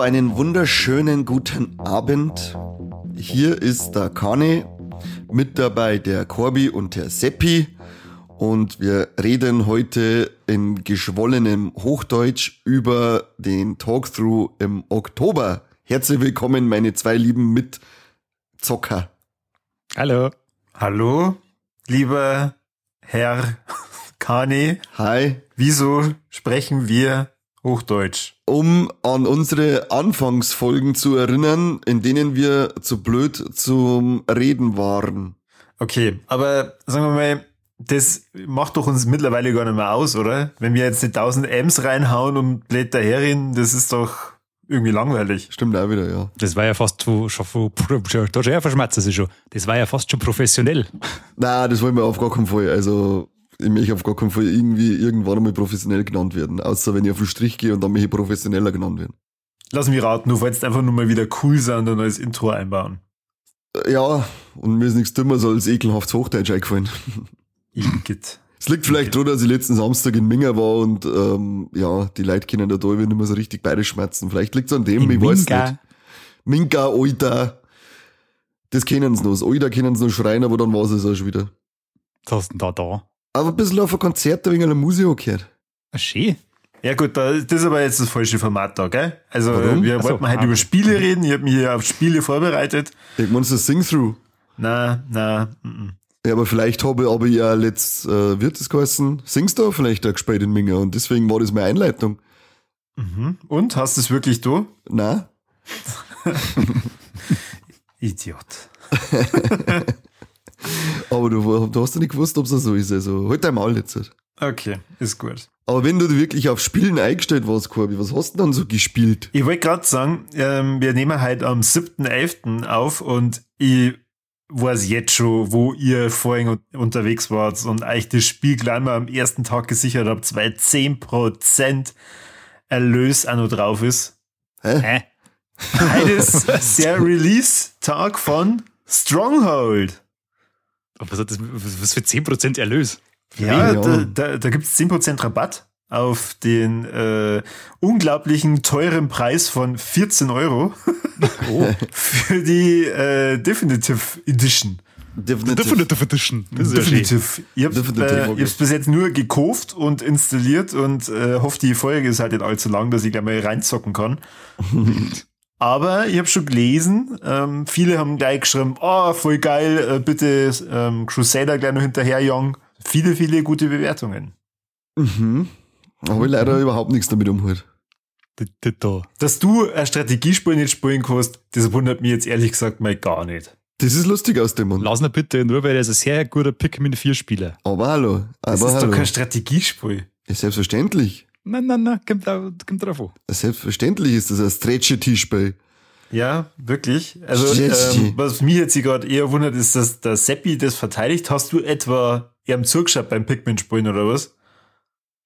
So, einen wunderschönen guten Abend. Hier ist der Kane, mit dabei der Corby und der Seppi. Und wir reden heute in geschwollenem Hochdeutsch über den Talkthrough im Oktober. Herzlich willkommen, meine zwei lieben Mitzocker. Hallo. Hallo, lieber Herr Kane. Hi. Wieso sprechen wir Hochdeutsch? Um an unsere Anfangsfolgen zu erinnern, in denen wir zu blöd zum Reden waren. Okay, aber sagen wir mal, das macht doch uns mittlerweile gar nicht mehr aus, oder? Wenn wir jetzt die 1000 M's reinhauen und blöd daherreden, das ist doch irgendwie langweilig. Stimmt auch wieder, ja. Das war ja fast schon, schon, da schon schon. Das war ja fast schon professionell. Na, das wollen wir auf gar keinen Fall. Also, ich möchte auf gar keinen Fall irgendwie irgendwann einmal professionell genannt werden. Außer wenn ich auf den Strich gehe und dann möchte ich professioneller genannt werden. Lass mich raten, du wolltest einfach nur mal wieder cool sein und ein neues Intro einbauen. Äh, Ja, und mir ist nichts dümmer als ekelhaftes Hochdeutsch eingefallen. Igitt. Es liegt vielleicht daran, dass ich letzten Samstag in Minga war und ähm, ja, die Leute kennen da da nicht mehr so richtig beide schmerzen. Vielleicht liegt es an dem, In ich weiß nicht. Minga, Oida. Das kennen sie noch. Das Oida können sie noch schreien, aber dann war es auch schon wieder. Was hast du denn da da? Aber ein bisschen auf ein Konzert wegen einer Musik gehört. Ah, schön. Ja gut, da, das ist aber jetzt das falsche Format da, gell? Also Warum? wir Ach so, wollten heute ah, über okay. Spiele reden, ich habe mich hier auf Spiele vorbereitet. Ich meine, das Sing-Through. Na, na, mm. Ja, aber vielleicht habe ich aber ja letzt, äh, wird es geheißen, singst du vielleicht auch gespielt in Minga und deswegen war das meine Einleitung. Mhm. Und hast du es wirklich du? Na? Idiot. Aber du, du hast ja nicht gewusst, ob es so ist. Also, halt dein Maul jetzt. Okay, ist gut. Aber wenn du wirklich auf Spielen eingestellt warst, Corby, was hast du denn dann so gespielt? Ich wollte gerade sagen, ähm, wir nehmen heute am 7.11. auf und ich weiß jetzt schon, wo ihr vorhin un- unterwegs wart und euch das Spiel gleich mal am ersten Tag gesichert habt, weil 10% Erlös auch noch drauf ist. Hä? Heute ist der Release-Tag von Stronghold. Was, hat das, was für 10% Erlös? Ja, wen? da, Ja. da, da gibt es 10% Rabatt auf den äh, unglaublichen teuren Preis von 14 Euro Oh, für die äh, Definitive Edition. Definitiv. Definitive Edition. Das ist ja. Ich Definitiv, äh, okay. hab's bis jetzt nur gekauft und installiert und äh, hoffe, die Folge ist halt nicht allzu lang, dass ich gleich mal reinzocken kann. Aber ich habe schon gelesen, ähm, viele haben gleich geschrieben, oh, voll geil, äh, bitte ähm, Crusader gleich noch hinterher, Young. Viele, viele gute Bewertungen. Mhm. Habe ich leider überhaupt nichts damit da. Dass du ein Strategiespiel nicht spielen kannst, das wundert mich jetzt ehrlich gesagt mal gar nicht. Das ist lustig aus dem. Lass ihn bitte nur, weil er ist ein sehr guter Pikmin 4 Spieler. Aber hallo. Das Aber ist hallo. doch kein Strategiespiel. Ja, selbstverständlich. Nein, nein, nein, kommt, da- kommt drauf an. Selbstverständlich ist das ein Strategy-Spiel. Ja, wirklich. Also, ähm, was mich jetzt gerade eher wundert, ist, dass der Seppi das verteidigt. Hast du etwa ihm zugeschaut beim Pikmin-Spielen oder was?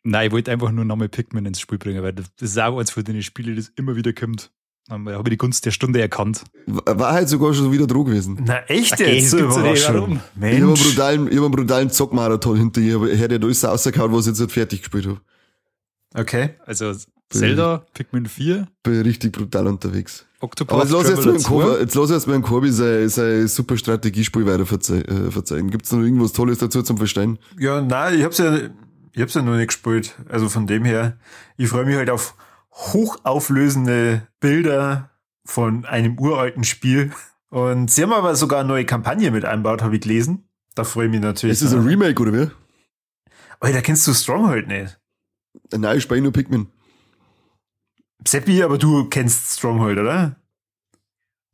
Nein, ich wollte einfach nur nochmal Pikmin ins Spiel bringen, weil das ist auch eins von den Spielen, das immer wieder kommt. Habe ich die Gunst der Stunde erkannt. War halt sogar schon wieder dran gewesen. Na, echt Okay, jetzt? ja nicht, Überraschung. warum? Ich habe einen Mensch. brutalen, ich hab einen brutalen Zockmarathon hinter ihr. Ich hätte alles rausgehauen, was ich jetzt nicht fertig gespielt habe. Okay. Also Zelda, Pikmin 4, Bin richtig brutal unterwegs. Octopath Aber jetzt lass ich jetzt Traveler mal einen Corby, 2. jetzt lass ich jetzt mal einen Corby sein, sein super Strategiespiel weiter äh, verzeihen. Gibt's noch irgendwas Tolles dazu zum Verstehen? Ja, nein, ich hab's ja, ich hab's ja noch nicht gespielt. Also von dem her, ich freue mich halt auf hochauflösende Bilder von einem uralten Spiel. Und sie haben aber sogar eine neue Kampagne mit einbaut, habe ich gelesen. Da freue ich mich natürlich. Ist das ein Remake oder wie? Oh, da kennst du Stronghold nicht. Nein, ich spiele nur Pikmin. Seppi, aber du kennst Stronghold, oder?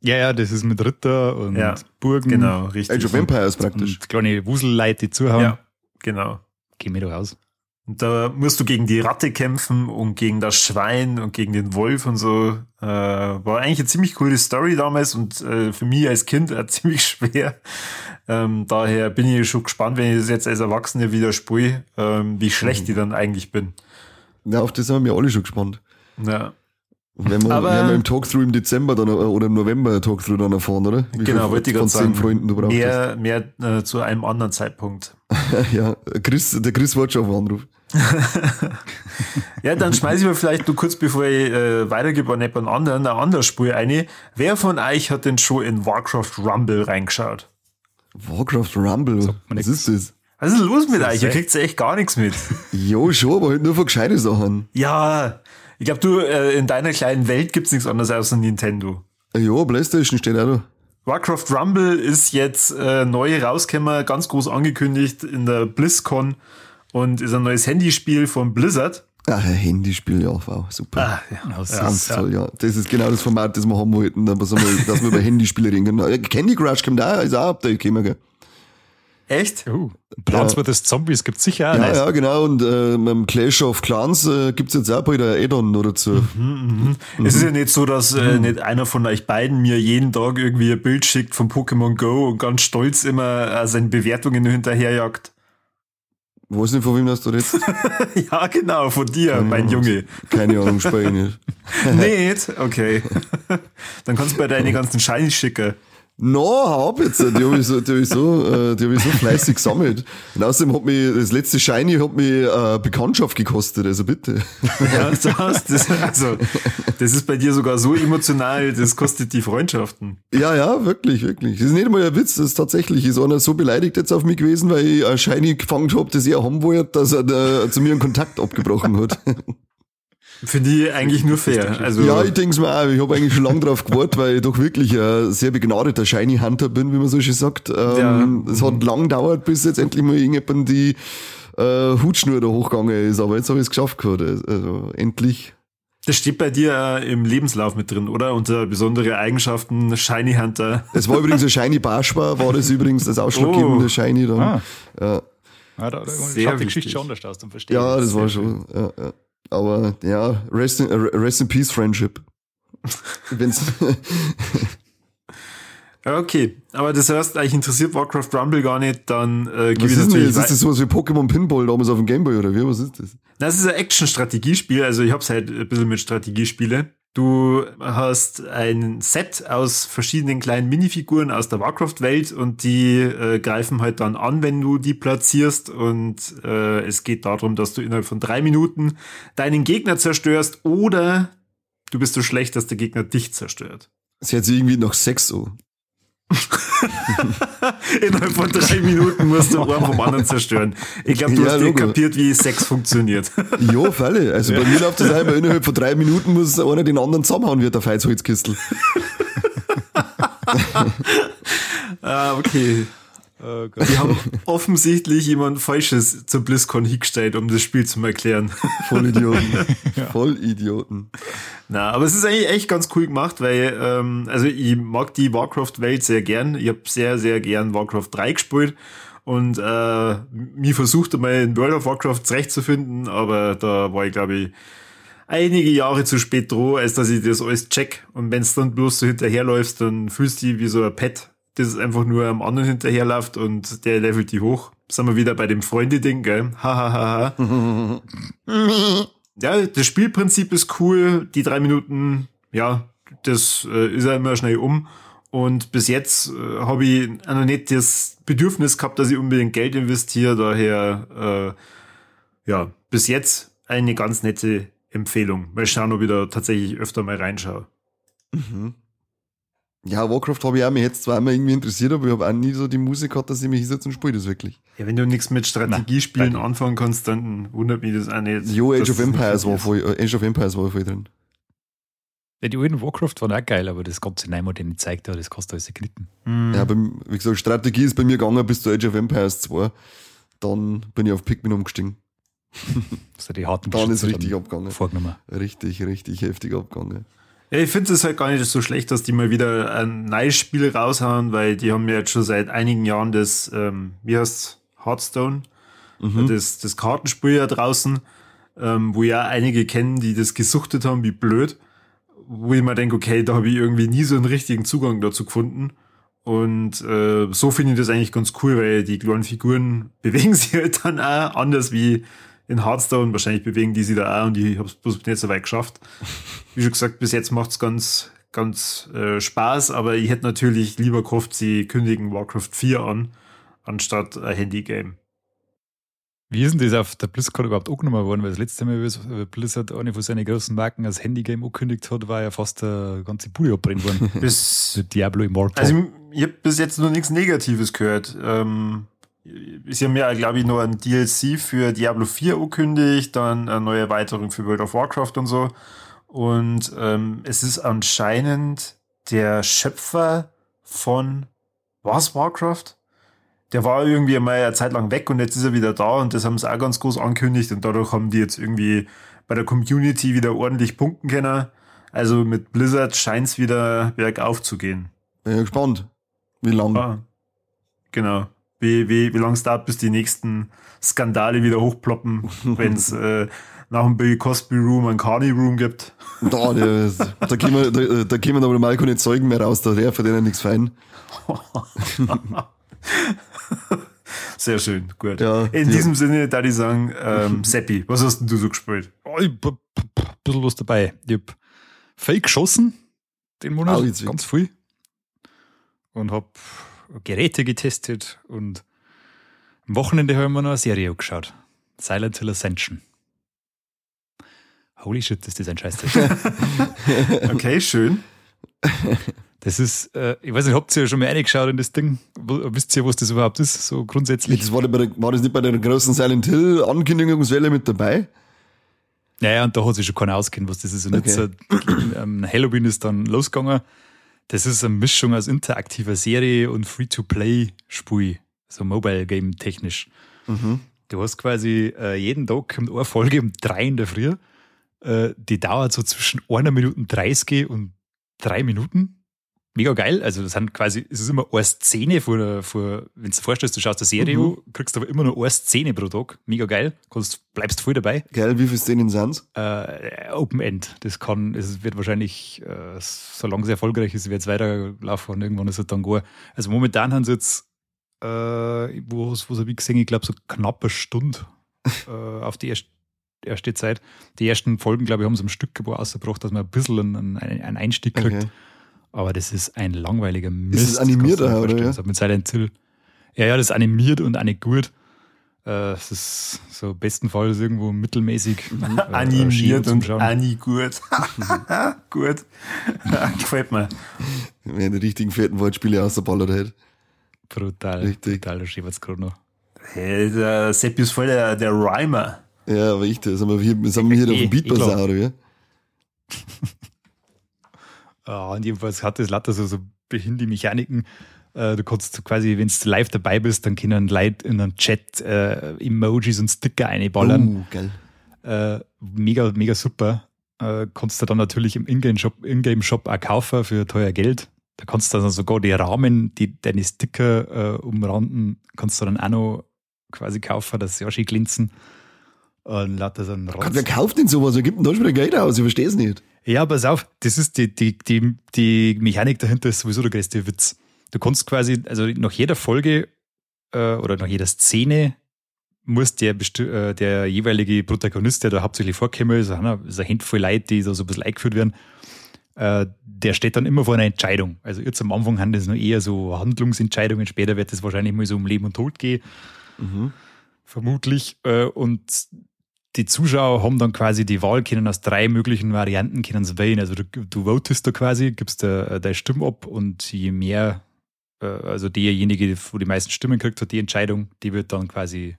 Ja, ja, das ist mit Ritter und Ja, Burgen. Genau, richtig. Age of Empires praktisch. Und kleine Wuselleute, die zuhauen. Ja, genau. Geh mir doch aus. Und da musst du gegen die Ratte kämpfen und gegen das Schwein und gegen den Wolf und so. Äh, war eigentlich eine ziemlich coole Story damals und äh, für mich als Kind äh, ziemlich schwer. Ähm, daher bin ich schon gespannt, wenn ich das jetzt als Erwachsene wieder spiele, ähm, wie schlecht ich dann eigentlich bin. Ja, auf das haben wir alle schon gespannt. Ja, wenn wir, Aber- werden wir im Talkthrough im Dezember dann, oder im November ein Talkthrough dann erfahren, oder? Wie genau, wollte ich von gerade zehn sagen. Freunden du brauchst. Mehr, mehr äh, zu einem anderen Zeitpunkt. ja, Chris, der Chris wartet schon auf den Anruf. ja, dann schmeiße ich mir vielleicht nur kurz, bevor ich äh, weitergebe an jemand anderen, ein anderes Spiel eine. Wer von euch hat denn schon in Warcraft Rumble reingeschaut? Warcraft Rumble, was ist das? Was ist los mit euch? Ihr kriegt echt gar nichts mit. jo, schon, aber halt nur von gescheite Sachen. Ja, ich glaube, du, äh, in deiner kleinen Welt gibt's nichts anderes außer Nintendo. Ja, Playstation steht auch da. Warcraft Rumble ist jetzt äh, neu rausgekommen, ganz groß angekündigt in der BlizzCon und ist ein neues Handyspiel von Blizzard. Ach, ein Handyspiel, ja, wow, super. Ah, ja, das ja, ist ja. toll, ja. Das ist genau das Format, das wir haben wollten, dass wir über Handyspiele reden können. Candy Crush kommt auch, ist auch Update gekommen, gell. Echt? Uh, Plants ja. vs. Zombies gibt sicher auch. Ja, ja, genau. Und äh, mit Clash of Clans äh, gibt es jetzt auch bald ein Add-on nur dazu. Mhm, mhm. Mhm. Es ist ja nicht so, dass äh, mhm. nicht einer von euch beiden mir jeden Tag irgendwie ein Bild schickt von Pokémon Go und ganz stolz immer äh, seine Bewertungen hinterherjagt. Weiß nicht, von wem das du redest? ja, genau, von dir, Keine mein Ahnung. Junge. Keine Ahnung, spreche ich nicht. Okay. Dann kannst du bei deine ganzen Shiny schicken. No, hab jetzt. Die habe ich, so, die hab ich, so, äh, die hab ich so fleißig gesammelt. Und außerdem hat mich, das letzte Shiny hat mich äh, Bekanntschaft gekostet, also bitte. Ja, das, das, also, das ist bei dir sogar so emotional, das kostet die Freundschaften. Ja, ja, wirklich, wirklich. Das ist nicht mal ein Witz, das ist tatsächlich. Ist einer so beleidigt jetzt auf mich gewesen, weil ich ein Shiny gefangen habe, das er haben wollte, dass er äh, zu mir einen Kontakt abgebrochen hat. Finde ich eigentlich nur fair. Also ja, ich denke es mir auch. Ich habe eigentlich schon lange drauf gewartet, weil ich doch wirklich ein sehr begnadeter Shiny Hunter bin, wie man so schön sagt. Ähm, es hat lang gedauert, bis jetzt endlich mal irgendjemand die äh, Hutschnur da hochgegangen ist. Aber jetzt habe ich es geschafft gehabt. Also endlich. Das steht bei dir äh, im Lebenslauf mit drin, oder? Unter besondere Eigenschaften Shiny Hunter. Es war übrigens ein Shiny Barschbar, war das übrigens das ausschlaggebende oh. Shiny dann. Ah. Ja. Ja, da, da schaut die Geschichte schon anders aus, dann verstehe Ja, das war schon. Ja, ja. Aber ja, rest in, rest in peace, Friendship. Wenn's okay, aber das heißt, eigentlich interessiert Warcraft Rumble gar nicht, dann äh, gebe ich natürlich. Ist das sowas wie Pokémon Pinball damals auf dem Gameboy oder wie? Was ist das? Das ist ein Action-Strategiespiel, also ich hab's halt ein bisschen mit Strategiespiele. Du hast ein Set aus verschiedenen kleinen Minifiguren aus der Warcraft-Welt und die äh, greifen halt dann an, wenn du die platzierst. Und äh, es geht darum, dass du innerhalb von drei Minuten deinen Gegner zerstörst oder du bist so schlecht, dass der Gegner dich zerstört. Hört sich irgendwie noch Sex so. Innerhalb von drei Minuten musst du einen vom anderen zerstören. Ich glaube, du ja, hast Logo. kapiert, wie Sex funktioniert. ja, Falle. Also bei mir läuft das einmal innerhalb von drei Minuten muss einer den anderen zusammenhauen wie der Feizholzkistel. ah, okay. Oh die haben offensichtlich jemand Falsches zur BlizzCon hingestellt, um das Spiel zu erklären. Vollidioten. ja. Vollidioten. Na, aber es ist eigentlich echt ganz cool gemacht, weil, ähm, also ich mag die Warcraft-Welt sehr gern. Ich habe sehr, sehr gern Warcraft 3 gespielt und äh, mir versucht einmal in World of Warcraft zurechtzufinden, aber da war ich, glaube ich, einige Jahre zu spät droh, als dass ich das alles check. Und wenn es dann bloß so hinterherläufst, dann fühlst du dich wie so ein Pet das einfach nur am anderen hinterherläuft und der levelt die hoch. Sind wir wieder bei dem Freunde-Ding, gell? Hahaha. ja, das Spielprinzip ist cool. Die drei Minuten, ja, das äh, ist ja immer schnell um. Und bis jetzt äh, habe ich noch nicht das Bedürfnis gehabt, dass ich unbedingt Geld investiere. Daher, äh, ja, bis jetzt eine ganz nette Empfehlung. Mal schauen, ob ich da tatsächlich öfter mal reinschaue. Mhm. Ja, Warcraft habe ich auch mich jetzt zweimal irgendwie interessiert, aber ich habe auch nie so die Musik gehabt, dass ich mich hinsetze und spiele das wirklich. Ja, wenn du nichts mit Strategiespielen Nein, anfangen kannst, dann wundert mich das auch nicht. Jo, Age of Empires war voll, äh, Age of Empires war voll drin. Ja, die alten Warcraft waren auch geil, aber das ganze Neumod, den ich gezeigt habe, das kostet alles knicken. Mhm. Ja, beim, wie gesagt, Strategie ist bei mir gegangen bis zu Age of Empires 2. Dann bin ich auf Pikmin umgestiegen. Also die harten Dann ist richtig abgegangen. Vorgenommen. Richtig, richtig heftig abgegangen. Ja, ich finde es halt gar nicht so schlecht, dass die mal wieder ein neues Spiel raushauen, weil die haben ja jetzt schon seit einigen Jahren das, ähm, wie heißt Hearthstone, mhm. das, das Kartenspiel ja draußen, ähm, wo ja einige kennen, die das gesuchtet haben, wie blöd, wo ich mir denke, okay, da habe ich irgendwie nie so einen richtigen Zugang dazu gefunden. Und äh, so finde ich das eigentlich ganz cool, weil die kleinen Figuren bewegen sich halt dann auch anders wie in Hearthstone. Wahrscheinlich bewegen die sich da auch und ich habe es bloß nicht so weit geschafft. Wie schon gesagt, bis jetzt macht's ganz, ganz äh, Spaß, aber ich hätte natürlich lieber gehofft, sie kündigen Warcraft 4 an, anstatt ein Handy-Game. Wie ist denn das auf der BlizzCon überhaupt angenommen worden? Weil das letzte Mal, als Blizzard eine von seinen großen Marken als Handygame angekündigt hat, war ja fast der ganze Bude abbrennen worden. Bis, Diablo Immortal. also ich, ich habe bis jetzt noch nichts Negatives gehört. Ähm, sie haben ja, glaube ich, noch ein DLC für Diablo 4 angekündigt, dann eine neue Erweiterung für World of Warcraft und so. Und ähm, es ist anscheinend der Schöpfer von was Warcraft? Der war irgendwie mal eine Zeit lang weg und jetzt ist er wieder da und das haben sie auch ganz groß angekündigt und dadurch haben die jetzt irgendwie bei der Community wieder ordentlich punkten können. Also mit Blizzard scheint es wieder bergauf zu gehen. Bin ja gespannt. Wie lang? Ah, genau. Wie, wie, wie lange es dauert, bis die nächsten Skandale wieder hochploppen, wenn es äh, nach dem Bill Cosby Room ein Carney Room gibt. Da, der, da, kämen, da, da kämen aber mal keine Zeugen mehr raus, da wäre für den nichts fein. Sehr schön, gut. Ja, In ja. diesem Sinne, da die sagen, ähm, Seppi, was hast denn du so gespielt? Oh, ich hab ein bisschen was dabei. Ich hab Fake geschossen, den Monat, witzig. ganz viel. Und hab Geräte getestet und am Wochenende haben wir noch eine Serie angeschaut. Silent Hill Ascension. Holy shit, ist das ein Scheiß. Okay, schön. Das ist, äh, ich weiß nicht, habt ihr ja schon mal reingeschaut in das Ding? Wisst ihr, was das überhaupt ist, so grundsätzlich? Das war, der, war das nicht bei der großen Silent Hill Ankündigungswelle mit dabei? Naja, und da hat sich schon keiner auskennt, was das ist. Und jetzt, Okay. äh, ähm, Halloween ist dann losgegangen. Das ist eine Mischung aus interaktiver Serie und Free-to-Play-Spiel, so Mobile-Game technisch. Du hast quasi äh, jeden Tag kommt eine Folge um drei in der Früh. Äh, die dauert so zwischen einer Minute 30 und drei Minuten. Mega geil. Also, das sind quasi, es ist immer eine Szene vor, vor wenn du dir vorstellst, du schaust eine Serie Mhm. an, kriegst aber immer nur eine Szene pro Tag. Mega geil. Kannst, bleibst voll dabei Geil, wie viele Szenen sind's? äh, Open End. Das kann, es wird wahrscheinlich, äh, solange es erfolgreich ist, wird es weiterlaufen und irgendwann ist es dann gut. Also momentan haben sie jetzt, äh, wo, wo habe ich gesehen, ich glaube so knappe Stunde äh, auf die erste, erste Zeit. Die ersten Folgen, glaube ich, haben sie am Stück ausgebracht, dass man ein bisschen einen, einen einen Einstieg kriegt. Okay. Aber das ist ein langweiliger Mist. es animiert oder wie? Also mit Silent Hill. Ja, ja, das ist animiert und auch nicht gut. Äh, Es ist so bestenfalls irgendwo mittelmäßig. äh, Animiert und Schauen. Anni gut. gut. Gefällt mir. Wenn die richtigen fetten Wortspiele ausgeballert hätte. Brutal. Richtig. Brutal, da steht jetzt gerade noch. Hey, der Seppi ist voll der, der Rhymer. Ja, aber ich, das sind wir hier, sind wir hier auf dem Beat klar. Bazaar, oder wie? Ah, und jedenfalls hat das lauter so, so behinderte Mechaniken. Äh, du kannst quasi, wenn du live dabei bist, dann können Leute in einem Chat äh, Emojis und Sticker einballern. Uh, geil. Äh, mega, mega super. Äh, kannst du dann natürlich im Ingame-Shop Ingame -Shop auch kaufen für teuer Geld. Da kannst du dann sogar die Rahmen, die deine Sticker äh, umranden, kannst du dann auch noch quasi kaufen, dass sie auch schön glänzen. Und lauter so ein Gott, Rotz. wer kauft denn sowas? Wer gibt denn da schon wieder Geld aus? Ich verstehe es nicht. Ja, pass auf, das ist die, die, die, die Mechanik dahinter ist sowieso der größte Witz. Du kannst quasi, also nach jeder Folge äh, oder nach jeder Szene muss der, äh, der jeweilige Protagonist, der da hauptsächlich vorkommt, ist, ist eine Handvoll Leute, die da so ein bisschen eingeführt werden, äh, der steht dann immer vor einer Entscheidung. Also jetzt am Anfang haben das noch eher so Handlungsentscheidungen, später wird es wahrscheinlich mal so um Leben und Tod gehen vermutlich. Äh, Und die Zuschauer haben dann quasi die Wahl, können aus drei möglichen Varianten können sie wählen. Also du, du votest da quasi, gibst da deine Stimme ab und je mehr, äh, also derjenige, wo die meisten Stimmen kriegt, hat die Entscheidung, die wird dann quasi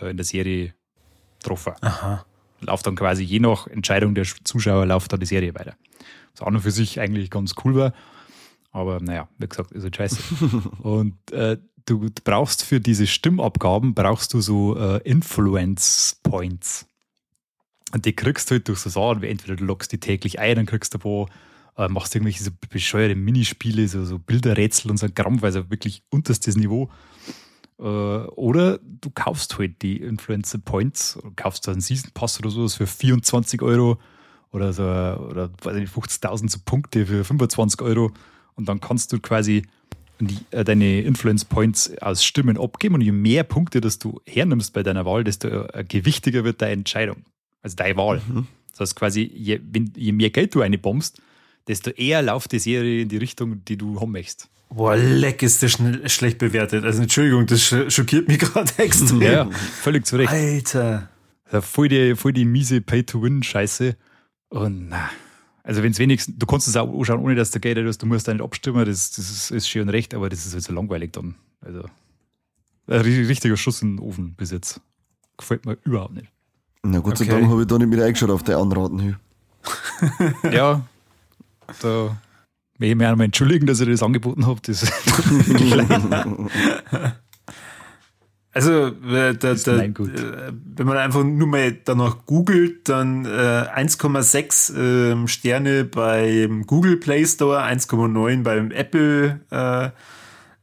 äh, in der Serie getroffen. Aha. Läuft dann quasi je nach Entscheidung der Zuschauer, läuft dann die Serie weiter. Was auch noch für sich eigentlich ganz cool war. Aber naja, wie gesagt, ist halt scheiße. Und äh, du brauchst für diese Stimmabgaben, brauchst du so äh, Influence Points. Und die kriegst du halt durch so Sachen, wie entweder du loggst die täglich ein, dann kriegst du ein paar, äh, machst irgendwelche so bescheuerte Minispiele, so, so Bilderrätsel und so ein Krampf, also wirklich unterstes Niveau. Äh, oder du kaufst halt die Influencer Points, kaufst da einen Season Pass oder sowas für 24 Euro oder so, oder weiß ich nicht, 50.000 so Punkte für 25 Euro und dann kannst du quasi die, äh, deine Influence Points aus Stimmen abgeben und je mehr Punkte, dass du hernimmst bei deiner Wahl, desto äh, gewichtiger wird deine Entscheidung. Also deine Wahl. Das heißt quasi, je, wenn, je mehr Geld du eine bombst, desto eher läuft die Serie in die Richtung, die du haben möchtest. Boah, leck ist das schlecht bewertet. Also Entschuldigung, das schockiert mich gerade extrem. Ja, völlig zu Recht. Alter. Ist voll die, voll die miese Pay-to-Win-Scheiße. Und na, also wenn es wenigstens, du kannst es auch anschauen, ohne dass du Geld hast, du musst da nicht abstimmen, das, das ist, ist schön recht, aber das ist halt so langweilig dann. Also ein richtiger Schuss in den Ofen bis jetzt. Gefällt mir überhaupt nicht. Na Gott sei Okay. Dank habe ich da nicht mit eingeschaut auf der Anraten. Ja, da will ich mich einmal entschuldigen, dass ich das angeboten habe. Das Also, äh, da, da, äh, wenn man einfach nur mal danach googelt, dann äh, 1,6 ähm, Sterne beim Google Play Store, 1,9 beim Apple, äh,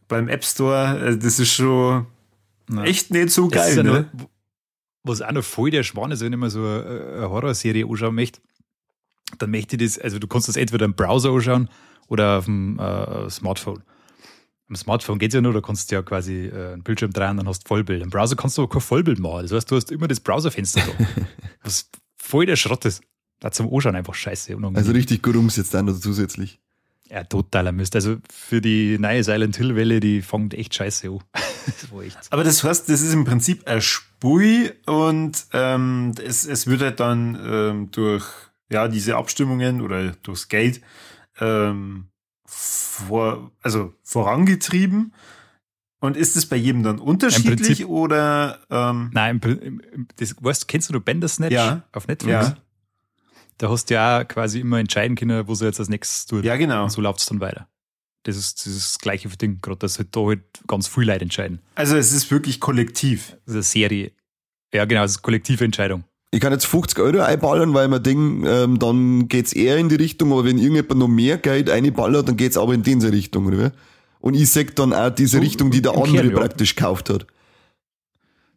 beim App Store. Äh, das ist schon echt nicht so geil, ist ja ne? noch, was auch noch voll der Schwan ist, wenn ich mir so eine, Horrorserie anschauen möchte, dann möchte ich das, also du kannst das entweder im Browser anschauen oder auf dem äh, Smartphone. Am Smartphone geht es ja nur, da kannst du ja quasi äh, einen Bildschirm drehen, dann hast du Vollbild. Im Browser kannst du aber kein Vollbild machen. Das heißt, du hast immer das Browserfenster da. was voll der Schrott ist. Da zum Anschauen einfach scheiße. unangenehm. Also richtig gut umgesetzt dann noch zusätzlich. Ja, totaler Mist. Also für die neue Silent Hill Welle, die fängt echt scheiße an. das echt. Aber das heißt, das ist im Prinzip ein Spui und ähm, es, es wird halt dann ähm, durch ja, diese Abstimmungen oder durchs Geld ähm, vor, also vorangetrieben. Und ist es bei jedem dann unterschiedlich Prinzip- oder ähm, Nein, im, im, das, weißt, kennst du noch Bandersnatch Ja. auf Netflix? Ja. Da hast du ja auch quasi immer entscheiden können, wo sie jetzt als nächstes tut. Ja, genau. Und so läuft es dann weiter. Das ist, das ist das gleiche für Ding, gerade dass halt da halt ganz viele Leute entscheiden. Also es ist wirklich kollektiv. Das ist eine Serie. Ja, genau, das ist eine kollektive Entscheidung. Ich kann jetzt 50 Euro einballern, weil man denkt, ähm, dann geht's eher in die Richtung, aber wenn irgendjemand noch mehr Geld einballert, dann geht's aber in diese Richtung, oder? Und ich sag dann auch diese So, Richtung, die der andere Kern, ja. praktisch gekauft hat.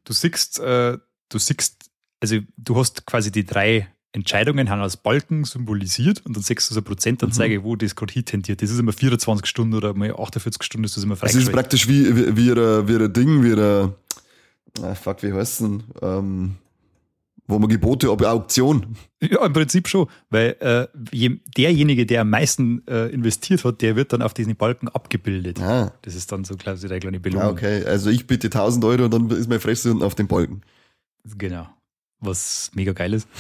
Du siehst, äh, du siehst, also du hast quasi die drei Entscheidungen haben als Balken symbolisiert und dann siehst du so eine Prozentanzeige, wo das gerade hintendiert. Das ist immer 24 Stunden oder mal 48 Stunden ist das immer Also es ist praktisch wie, wie, wie, ein, wie ein Ding, wie ein, ah, fuck, wie heißt denn? Ähm, wo man Gebote, aber Auktion. Ja, im Prinzip schon, weil äh, je, derjenige, der am meisten äh, investiert hat, der wird dann auf diesen Balken abgebildet. Ah, Das ist dann so quasi der kleine Belohnung. ja, okay. Also ich bitte 1000 Euro und dann ist meine Fresse unten auf dem Balken. Genau. Was mega geil ist.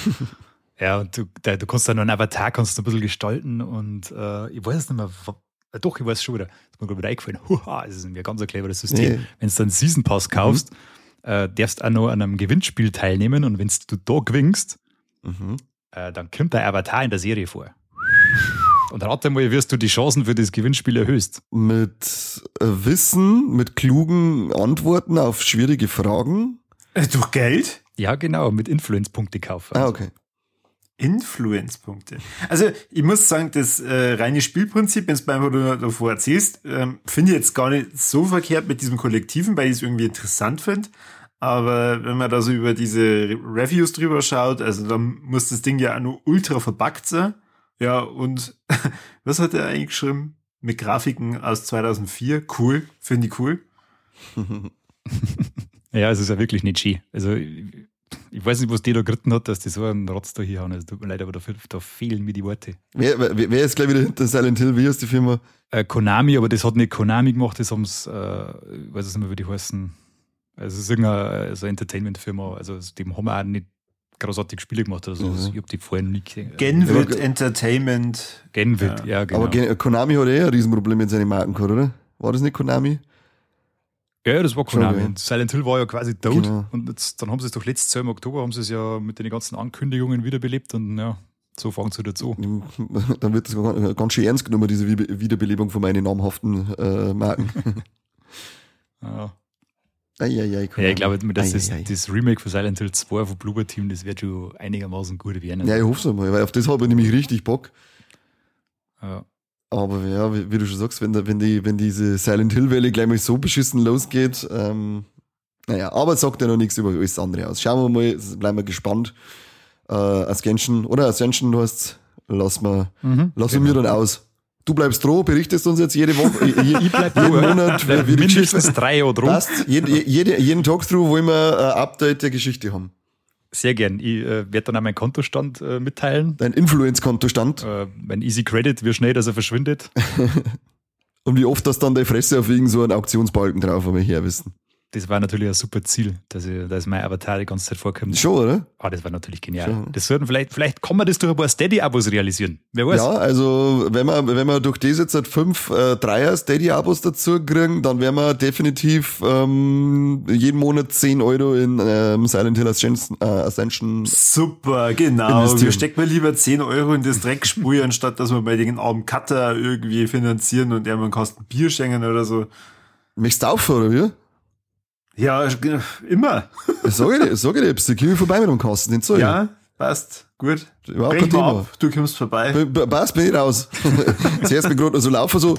ja, und du, da, du kannst dann noch einen Avatar kannst du ein bisschen gestalten und äh, ich weiß es nicht mehr. äh, Doch, ich weiß schon wieder. Das ist mir gerade wieder eingefallen. Huha, das ist mir ein ganz cleveres System. Nee. Wenn du dann einen Season Pass kaufst, äh, darfst auch noch an einem Gewinnspiel teilnehmen und wenn du da gewinnst, Mhm. äh, dann kommt der Avatar in der Serie vor. Und rate mal, wirst du die Chancen für das Gewinnspiel erhöhst. Mit äh, Wissen, mit klugen Antworten auf schwierige Fragen. Äh, durch Geld? Ja, genau, mit Influence-Punkte kaufen. Ah, okay. Influence-Punkte. Also ich muss sagen, das äh, reine Spielprinzip, wenn du mir einfach nur davor erzählst, ähm, finde ich jetzt gar nicht so verkehrt mit diesem Kollektiven, weil ich es irgendwie interessant finde. Aber wenn man da so über diese Re- Reviews drüber schaut, also dann muss das Ding ja auch nur ultra verbuggt sein. Ja, und was hat er eigentlich geschrieben? Mit Grafiken aus 2004. Cool, finde ich cool. Ja, es ist ja wirklich nicht schön. Also, ich, weiß nicht, was dir da geritten hat, dass die so einen Rotz da hier haben. Also, tut mir leid, aber da, da fehlen mir die Worte. Wer, wer, wer ist gleich wieder hinter Silent Hill? Wie heißt die Firma? Äh, Konami, aber das hat nicht Konami gemacht, das haben es, äh, ich weiß es nicht mehr, wie die heißen. Also, es ist irgendeine äh, so Entertainment-Firma. Also, die haben auch nicht großartig Spiele gemacht oder so. Mhm. Ich habe die vorher noch nie gesehen. Genvid Ja, Entertainment. Genvid, ja, Ja. genau. Aber Gen- Konami hat eh ein Riesenproblem mit seinen Marken gehabt, oder? War das nicht Konami? Ja, das war Konami. Schon, ja. Silent Hill war ja quasi tot. Genau. Und jetzt, dann haben sie es doch letztes Jahr im Oktober, haben sie es ja mit den ganzen Ankündigungen wiederbelebt. Und ja, so fangen sie an. Dann wird das ganz- ganz schön ernst genommen, diese Wie- Wiederbelebung von meinen namhaften äh, Marken. Ja. Eieiei, Ja, ich glaube, dass das, das Remake von Silent Hill 2 von Bloober Team, das wird schon einigermaßen gut werden. Ja, ich hoffe es mal, weil auf das habe ich nämlich richtig Bock. Ja. Aber ja, wie, wie du schon sagst, wenn, wenn, die, wenn diese Silent Hill Welle gleich mal so beschissen losgeht, ähm, naja, aber sagt ja noch nichts über alles andere aus. Schauen wir mal, bleiben wir gespannt. Äh, Ascension, oder Ascension heißt lass mal, Mhm. lassen wir dann aus. Du bleibst droh, berichtest uns jetzt jede Woche, je, Ich bleib jeden. Monat, wie die Geschichte drei Jahre drum. passt. Jede, jede, jeden drüber wollen wir ein Update der Geschichte haben. Sehr gern. Ich äh, werde dann auch meinen Kontostand äh, mitteilen. Dein Influence-Kontostand. Äh, mein Easy Credit, wie schnell dass er verschwindet. Und wie oft das dann deine Fresse auf irgend so einen Auktionsbalken drauf, wenn wir hier wissen. Das war natürlich ein super Ziel, dass, ich, dass mein Avatar die ganze Zeit vorkommt. Schon, oder? Ah, das war natürlich genial. Schon. Das sollten vielleicht, vielleicht kann man das durch ein paar Steady-Abos realisieren. Wer weiß. Ja, also wenn wir, wenn wir durch das jetzt halt fünf äh, Dreier Steady-Abos dazu kriegen, dann werden wir definitiv ähm, jeden Monat 10 Euro in ähm, Silent Hill Ascension, äh, Ascension Super, genau. Investieren. Wir stecken mal lieber 10 Euro in das Dreckspur, anstatt dass wir bei den armen Cutter irgendwie finanzieren und er einen Kasten Bier schenken oder so. Möchtest du aufhören, oder wie? Ja, immer. Sag ich dir, sag ich dir, bist du vorbei mit dem Kasten, den ich. Ja, passt. Gut. Überhaupt Brech kein Thema. ab, du kommst vorbei. B- Passt, bin ich raus. Zuerst bin ich gerade so laufen, so.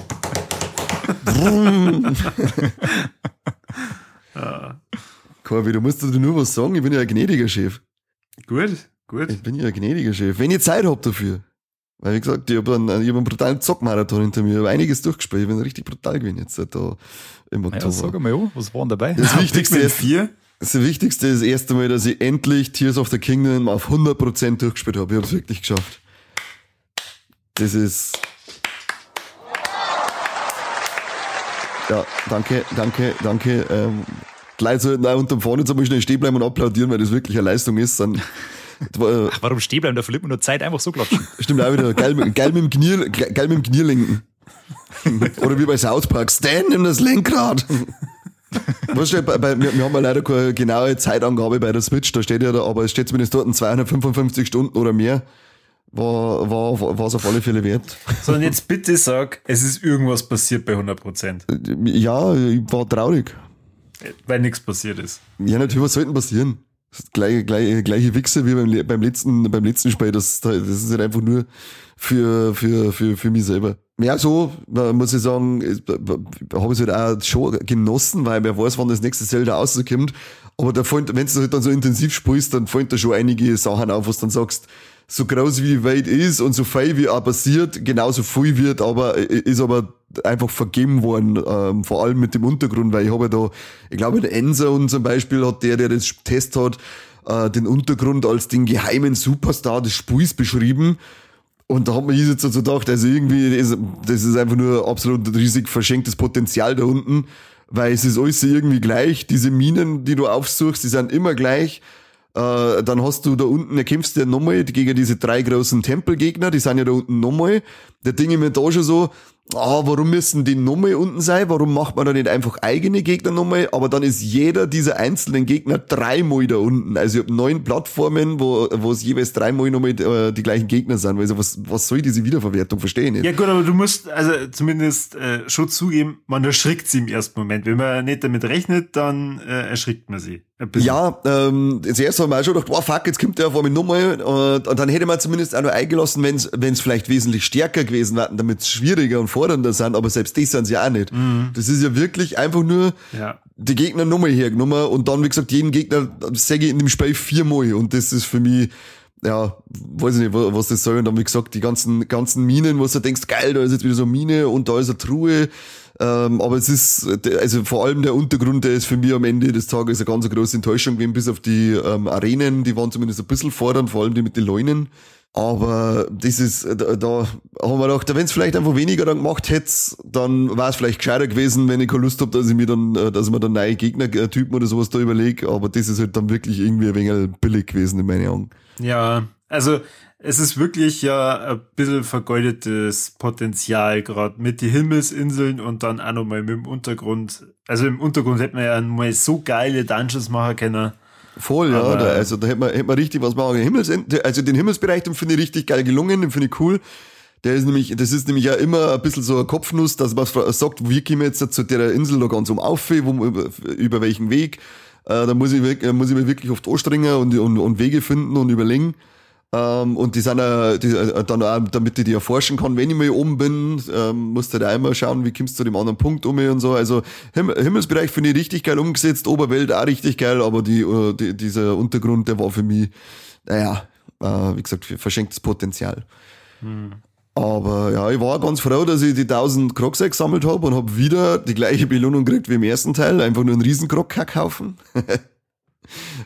Corby, du musst dir nur was sagen, ich bin ja ein gnädiger Chef. Gut, gut. Ich bin ja ein gnädiger Chef. Wenn ihr Zeit habt dafür. Weil, wie gesagt, ich habe einen, ich hab einen brutalen Zockmarathon hinter mir, ich habe einiges durchgespielt, ich bin richtig brutal gewesen jetzt da im Ja, Oktober. sag mal, ja, was waren dabei? das Wichtigste ist, 4. das Wichtigste ist das erste Mal, dass ich endlich Tears of the Kingdom auf 100% durchgespielt habe. Ich habe es wirklich geschafft. Das ist. Ja, danke, danke, danke. Ähm, die Leute sollten auch unterm Fahren jetzt einmal schnell stehen bleiben und applaudieren, weil das wirklich eine Leistung ist. Dann, Ach, warum stehen bleiben? Da verliert man nur Zeit, einfach so klatschen. Stimmt auch wieder. Geil, mit- geil mit dem Knie, ge- geil mit dem Knie lenken. Oder wie bei South Park. Stan, nimm das Lenkrad. Was steht bei, bei, wir, wir haben ja leider keine genaue Zeitangabe bei der Switch, da steht ja da, aber es steht zumindest dort 255 Stunden oder mehr. War, war, war es auf alle Fälle wert. Sondern jetzt bitte sag, es ist irgendwas passiert bei 100%. Ja, ich war traurig. Weil nichts passiert ist. Ja, natürlich, was sollten passieren? Das ist gleiche, gleiche, gleiche Wichse wie beim, beim letzten, beim letzten Spiel. Das, das ist halt einfach nur für, für, für, für mich selber. Ja, so, da muss ich sagen, habe ich halt auch schon genossen, weil wer weiß, wann das nächste Zelda rauskommt. Aber da fallen, wenn du halt dann so intensiv spielst, dann fallen da schon einige Sachen auf, du dann sagst, so groß wie die Welt ist und so viel wie auch passiert, genauso viel wird, aber ist aber einfach vergeben worden, ähm, vor allem mit dem Untergrund, weil ich habe ja da, ich glaube, der Enser zum Beispiel hat der, der das Test hat, äh, den Untergrund als den geheimen Superstar des Spiels beschrieben. Und da hat man jetzt so gedacht, also irgendwie, das, ist einfach nur absolut riesig verschenktes Potenzial da unten, weil es ist alles irgendwie gleich. Diese Minen, die du aufsuchst, die sind immer gleich. Äh, dann hast du da unten, da kämpfst du ja nochmal gegen diese drei großen Tempelgegner, die sind ja da unten nochmal. Der Ding ist mir da schon so, ah, warum müssen die nochmal unten sein? Warum macht man da nicht einfach eigene Gegner nochmal? Aber dann ist jeder dieser einzelnen Gegner dreimal da unten. Also ich habe neun Plattformen, wo, wo es jeweils dreimal nochmal äh, die gleichen Gegner sind. Also was, was soll diese Wiederverwertung verstehen? Nicht? Ja gut, aber du musst also zumindest äh, schon zugeben, man erschrickt sie im ersten Moment. Wenn man nicht damit rechnet, dann äh, erschrickt man sie. Ja, ähm, zuerst haben wir auch schon gedacht, oh fuck, jetzt kommt der auf einmal nochmal. Und, und dann hätte man zumindest auch noch eingelassen, wenn es vielleicht wesentlich stärker gewesen wäre, damit es schwieriger und fordernder sind, aber selbst das sind sie ja auch nicht. Das ist ja wirklich einfach nur Ja. die Gegner nochmal hergenommen und dann, wie gesagt, jeden Gegner sage ich in dem Spiel viermal und das ist für mich, ja, weiß ich nicht, wa- was das soll. Und dann, wie gesagt, die ganzen, ganzen Minen, wo du denkst, geil, da ist jetzt wieder so eine Mine und da ist eine Truhe. Ähm, aber es ist, also vor allem der Untergrund, der ist für mich am Ende des Tages eine ganz große Enttäuschung gewesen, bis auf die ähm, Arenen, die waren zumindest ein bisschen fordernd, vor allem die mit den Leunen. Aber das ist, da, da haben wir gedacht, wenn es vielleicht einfach weniger dann gemacht hätte, dann wäre es vielleicht gescheiter gewesen, wenn ich keine Lust habe, dass ich mir dann, äh, dass ich mir dann neue Gegnertypen oder sowas da überlege. Aber das ist halt dann wirklich irgendwie ein wenig billig gewesen in meinen Augen. Ja, also es ist wirklich ja ein bisschen vergeudetes Potenzial, gerade mit die Himmelsinseln und dann auch nochmal mit dem Untergrund. Also im Untergrund hätte man ja mal so geile Dungeons machen können. Voll, ja. Aber- Da, also da hätte man, hätte man richtig was machen. Himmels, also den Himmelsbereich, den finde ich richtig geil gelungen, den finde ich cool. Der ist nämlich, das ist nämlich ja immer ein bisschen so eine Kopfnuss, dass man sagt, wie kommen wir jetzt zu der Insel da ganz um auf, wo, über, über welchen Weg. Äh, da muss ich, muss ich mir wirklich oft anstrengen und, und, und Wege finden und überlegen. Ähm, und die sind äh, die, äh, dann auch, damit ich die erforschen kann, wenn ich mal oben bin, ähm, musst du da einmal schauen, wie kommst du zu dem anderen Punkt um und so. Also Him Himmelsbereich finde ich richtig geil umgesetzt, Oberwelt auch richtig geil, aber die, äh, die, dieser Untergrund, der war für mich, naja, äh, wie gesagt, für verschenktes Potenzial. Aber ja, ich war ganz froh, dass ich die 1000 Krogse gesammelt habe und habe wieder die gleiche Belohnung gekriegt wie im ersten Teil, einfach nur einen riesen Krog kaufen.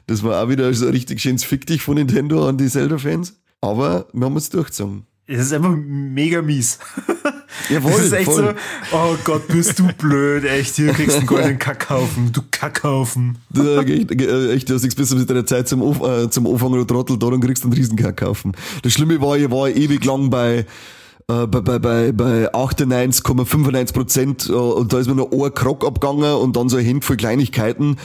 Das war auch wieder so ein richtig schönes Fick dich von Nintendo an die Zelda-Fans. Aber wir haben es durchgezogen. Es ist einfach mega mies. Jawohl, das ist echt voll. so, oh Gott, bist du blöd, echt, hier kriegst du einen goldenen Kackhaufen, du Kackhaufen. Da, echt, echt, du hast nichts besser mit deiner Zeit zum, Auf, äh, zum Anfangen oder Trottel da und kriegst einen Riesenkack kaufen. Das Schlimme war, ich war ewig lang bei, äh, bei, bei, bei, bei 98,95 Prozent äh, und da ist mir noch ein Krog abgegangen und dann so ein Handvoll Kleinigkeiten.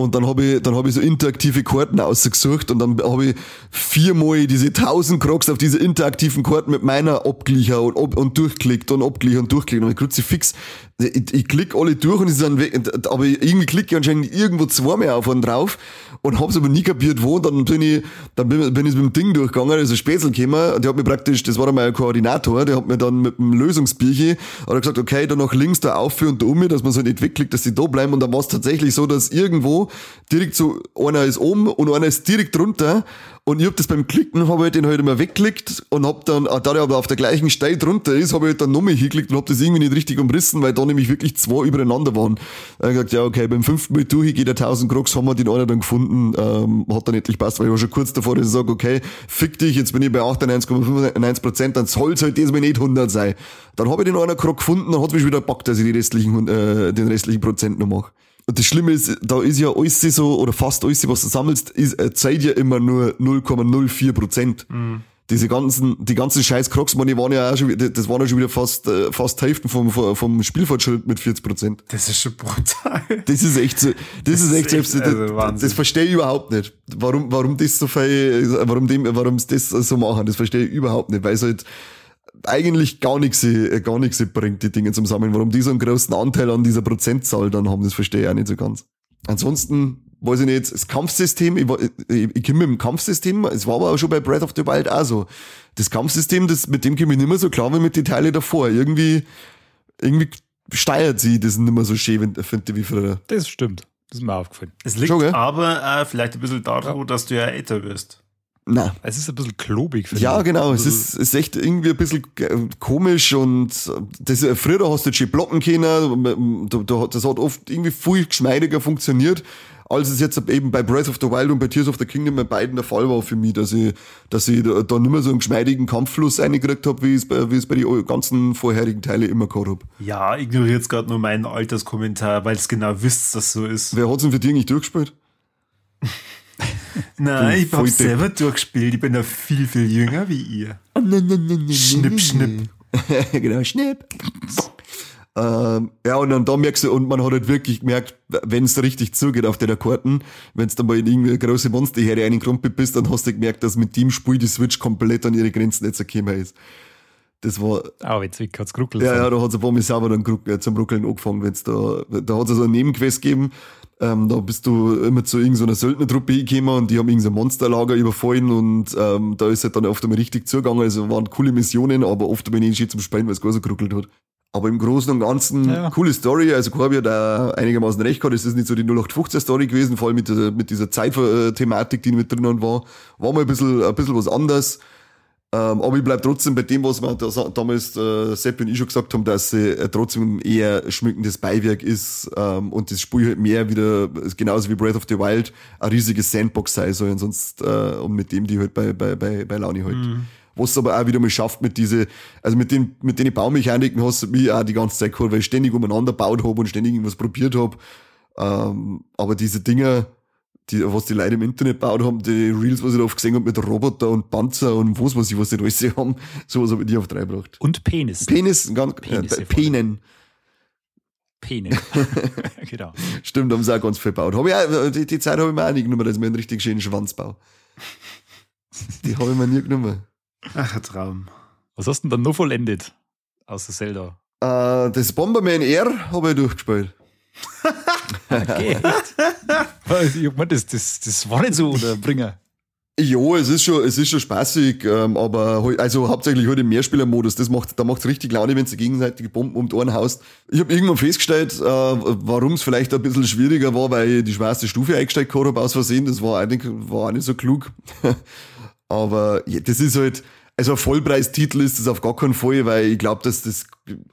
Und dann habe ich, dann habe ich so interaktive Karten ausgesucht und dann habe ich viermal diese 1000 Crocs auf diese interaktiven Karten mit meiner abgeglichen und, ab, und durchklickt und abgeglichen und durchklickt. Und ich Kruzifix, ich, ich klick alle durch und sie sind weg, aber irgendwie klicke ich anscheinend irgendwo zweimal auf und drauf und hab's aber nie kapiert, wo. Und dann bin ich, dann bin, bin ich mit dem Ding durchgegangen, also Spätzl gekommen, der hat mir praktisch, das war dann mein Koordinator, der hat mir dann mit dem Lösungsbierchen, hat er gesagt, okay, da nach links, da auf und da um, dass man so nicht wegklickt, dass die da bleiben. Und dann war es tatsächlich so, dass irgendwo direkt so, einer ist oben und einer ist direkt drunter. Und ich hab das beim Klicken, habe ich den halt immer weggeklickt und hab dann, ah, da der aber auf der gleichen Steil drunter ist, habe ich halt dann nochmal hingeklickt und hab das irgendwie nicht richtig umrissen, weil da nämlich wirklich zwei übereinander waren. Dann gesagt, ja, okay, beim fünften Mal durch, gehe der 1000 Krux, haben wir den einer dann gefunden, ähm, hat dann endlich passt, weil ich war schon kurz davor, dass ich sage, okay, fick dich, jetzt bin ich bei 98,95 Prozent, dann soll's halt diesmal nicht 100 sein. Dann habe ich den einer Krug gefunden, dann hat's mich wieder gepackt, dass ich die restlichen, äh, den restlichen Prozent noch mache. Das Schlimme ist, da ist ja alles so, oder fast alles, was du sammelst, ist, äh, zeigt ja immer nur 0,04 Prozent. Diese ganzen, die ganzen scheiß Crocs, man, die waren ja auch schon, wieder- das waren ja schon wieder fast, äh, fast die Hälfte vom, vom Spielfortschritt mit 40 Prozent. Das ist schon brutal. Das ist echt so, das, ist echt selbst, das, also Wahnsinn. das verstehe ich überhaupt nicht. Warum, warum das so viel, warum dem, warum sie das so machen, das verstehe ich überhaupt nicht, weil es halt eigentlich gar nichts, äh, gar nichts bringt, die Dinge zum Sammeln. Warum die so einen großen Anteil an dieser Prozentzahl dann haben, das verstehe ich auch nicht so ganz. Ansonsten, weiß ich nicht, das Kampfsystem, ich, ich, ich komme mit dem Kampfsystem, es war aber auch schon bei Breath of the Wild auch so. Das Kampfsystem, das, mit dem komme ich nicht mehr so klar wie mit den Teilen davor. Irgendwie, irgendwie steuert sie das nicht mehr so schön, finde ich, wie früher. Das stimmt. Das ist mir aufgefallen. Es liegt Schon, gell? aber äh, vielleicht ein bisschen daran, dass du ja älter wirst. Na. Es ist ein bisschen klobig. finde Ja, ich. genau. Es Also, ist, ist echt irgendwie ein bisschen äh, komisch und das, äh, früher hast du schon blocken können. Da- Das hat oft irgendwie viel geschmeidiger funktioniert, als es jetzt eben bei Breath of the Wild und bei Tears of the Kingdom bei beiden der Fall war für mich, dass ich, dass ich da, da nicht mehr so einen geschmeidigen Kampffluss reingekriegt habe, wie es bei, wie es bei den ganzen vorherigen Teilen immer gehabt habe. Ja, ignoriert jetzt gerade nur meinen Alterskommentar, weil es genau wisst, dass so ist. Wer hat's denn für dich eigentlich durchgespielt? Nein, ich Depp. selber durchgespielt. Ich bin ja viel, viel jünger wie ihr. Schnipp, schnipp. genau, schnipp. Ähm, ja, und dann da merkst du, und man hat halt wirklich gemerkt, wenn es richtig zugeht auf der Karten, wenn du dann mal in irgendeine große Monsterherde eingekrumpelt bist, dann hast du gemerkt, dass mit dem Spiel die Switch komplett an ihre Grenzen jetzt gekommen ist. Das war, Ah, jetzt hat es geruckelt. ja, ja, da hat es ein paar Mal selber dann äh, zum Ruckeln angefangen, wenn's da, da hat es so eine Nebenquest gegeben, ähm, da bist du immer zu irgendeiner Söldnertruppe gekommen und die haben irgendein Monsterlager überfallen und ähm, da ist halt dann oft einmal richtig zugegangen, also waren coole Missionen, aber oft einmal nicht schön zum Spielen, weil es gar so geruckelt hat. Aber im Großen und Ganzen, Ja. coole Story, also Corby hat auch einigermaßen recht gehabt, es ist nicht so die 0815 Story gewesen, vor allem mit dieser, mit dieser Zeitthematik, die mit drinnen war, war mal ein bisschen, ein bisschen was anderes. Ähm, aber ich bleib trotzdem bei dem, was wir da, damals äh, Sepp und ich schon gesagt haben, dass sie äh, trotzdem eher schmückendes Beiwerk ist ähm, und das Spiel halt mehr wieder, genauso wie Breath of the Wild, ein riesiges Sandbox sein soll und sonst äh, und mit dem die halt bei, bei, bei, bei Launi halt. Was es aber auch wieder mal schafft mit diese, also mit den, mit den Baumechaniken hast du mich auch die ganze Zeit geholt, weil ich ständig umeinander gebaut habe und ständig irgendwas probiert habe. Ähm, aber diese Dinger, die, was die Leute im Internet gebaut haben, die Reels, was ich da oft gesehen habe mit Roboter und Panzer und was weiß ich, was die da alles haben, sowas habe ich nie auf drei gebracht. Und Penis. Penis, ganz, Penis äh. Penen, Penis. genau. stimmt, haben sie auch ganz viel gebaut. Hab ich auch, die, die Zeit habe ich mir auch nie genommen, dass ich mir einen richtig schönen Schwanz baue. Die habe ich mir nie genommen. Ach, ein Traum. Was hast du denn dann noch vollendet? Außer Zelda. Äh, das Bomberman R habe ich durchgespielt. Okay. ich mein, das, das, das war nicht so der Bringer. Ja, es ist schon, es ist schon spaßig, ähm, aber also hauptsächlich halt im Mehrspielermodus. Das macht, da macht's richtig Laune, wenn du gegenseitige Bomben um die Ohren haust. Ich habe irgendwann festgestellt, äh, warum es vielleicht ein bisschen schwieriger war, weil ich die schwerste Stufe eingesteigt habe aus Versehen. Das war eigentlich war auch nicht so klug. aber ja, das ist halt, also ein Vollpreistitel ist das auf gar keinen Fall, weil ich glaube, dass das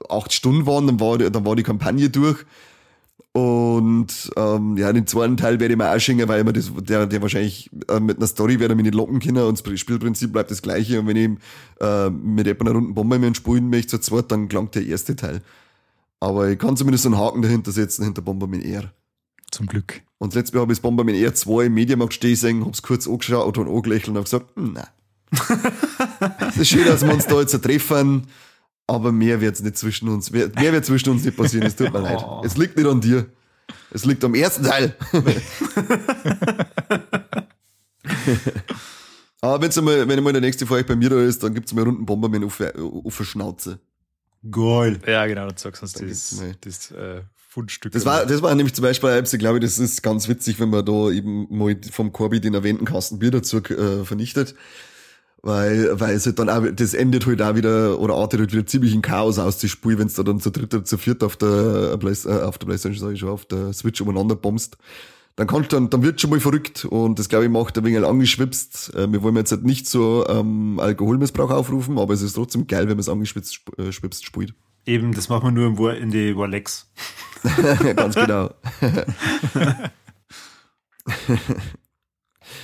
acht Stunden waren, dann war, dann war die Kampagne durch. Und ähm, ja, den zweiten Teil werde ich mir auch schenken, weil immer das, der, der wahrscheinlich äh, mit einer Story werde ich mich nicht locken können und das Spielprinzip bleibt das gleiche. Und wenn ich äh, mit einer runden Bombe mit spielen möchte, zu zweit, dann klangt der erste Teil. Aber ich kann zumindest einen Haken dahinter setzen, hinter Bomberman Air. Zum Glück. Und letztes Mal habe ich das Bomberman Air 2 im Mediamarkt stehen sehen, hab's kurz angeschaut und angelächelt und hab gesagt, hm, nein. es ist schön, dass wir uns da jetzt treffen, aber mehr wird's nicht zwischen uns, mehr, mehr wird zwischen uns nicht passieren, es tut mir leid. Oh. Es liegt nicht an dir. Es liegt am ersten Teil. aber wenn's einmal, wenn einmal der nächste Folge bei mir da ist, dann gibt's mal einen runden Bomberman auf, auf der Schnauze. Geil. Ja, genau, du sagst uns Da das, das äh, Fundstück. Das war, das war nämlich zum Beispiel, Alpse, glaube ich, das ist ganz witzig, wenn man da eben mal vom Corby den erwähnten Kasten Bier dazu äh, vernichtet. Weil, weil es halt dann auch, das endet halt auch wieder, oder artet halt wieder ziemlich in Chaos aus, das Spiel, wenn du da dann zu dritt oder zu viert auf der, Play, äh, auf der Playstation, sag ich schon, auf der Switch umeinander bombst. Dann kannst du dann, dann wird schon mal verrückt und das glaube ich macht ein wenig angeschwipst. Äh, wir wollen jetzt halt nicht so ähm, Alkoholmissbrauch aufrufen, aber es ist trotzdem geil, wenn man es angeschwipst sp äh, schwipst spielt. Eben, das machen wir nur im War, in die Warlex. Ganz genau.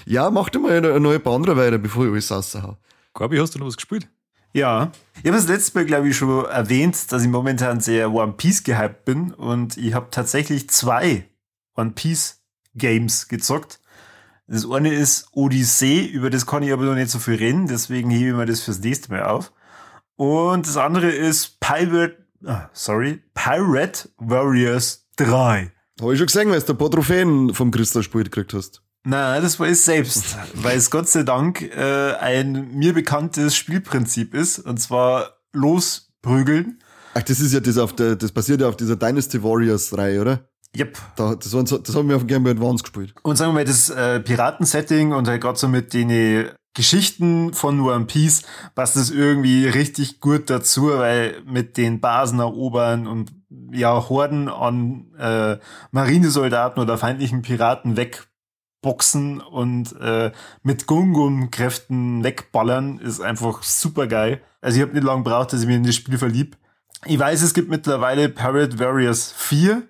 ja, mach dir mal eine neue Bandra weiter, bevor ich alles raushau. Corby, hast du noch was gespielt? Ja. Ich habe das letzte Mal, glaube ich, schon erwähnt, dass ich momentan sehr One Piece gehypt bin und ich habe tatsächlich zwei One Piece Games gezockt. Das eine ist Odyssee, über das kann ich aber noch nicht so viel reden, deswegen hebe ich mir das fürs nächste Mal auf. Und das andere ist Pirate, ah, sorry, Pirate Warriors 3. Habe ich schon gesehen, weil du ein paar Trophäen vom Christa gespielt gekriegt hast. Nein, das war ich selbst, weil es Gott sei Dank äh, ein mir bekanntes Spielprinzip ist, und zwar losprügeln. Ach, das ist ja das auf der, das basiert ja auf dieser Dynasty Warriors Reihe, oder? Yep. Da, das, waren so, das haben wir auf dem Game Boy Advance gespielt. Und sagen wir mal, das äh, Piraten-Setting und halt gerade so mit den Geschichten von One Piece passt das irgendwie richtig gut dazu, weil mit den Basen erobern und ja, Horden an äh, Marinesoldaten oder feindlichen Piraten wegboxen und äh, mit Gungun-Kräften wegballern ist einfach super geil. Also ich habe nicht lange gebraucht, dass ich mich in das Spiel verlieb. Ich weiß, es gibt mittlerweile Pirate Warriors 4,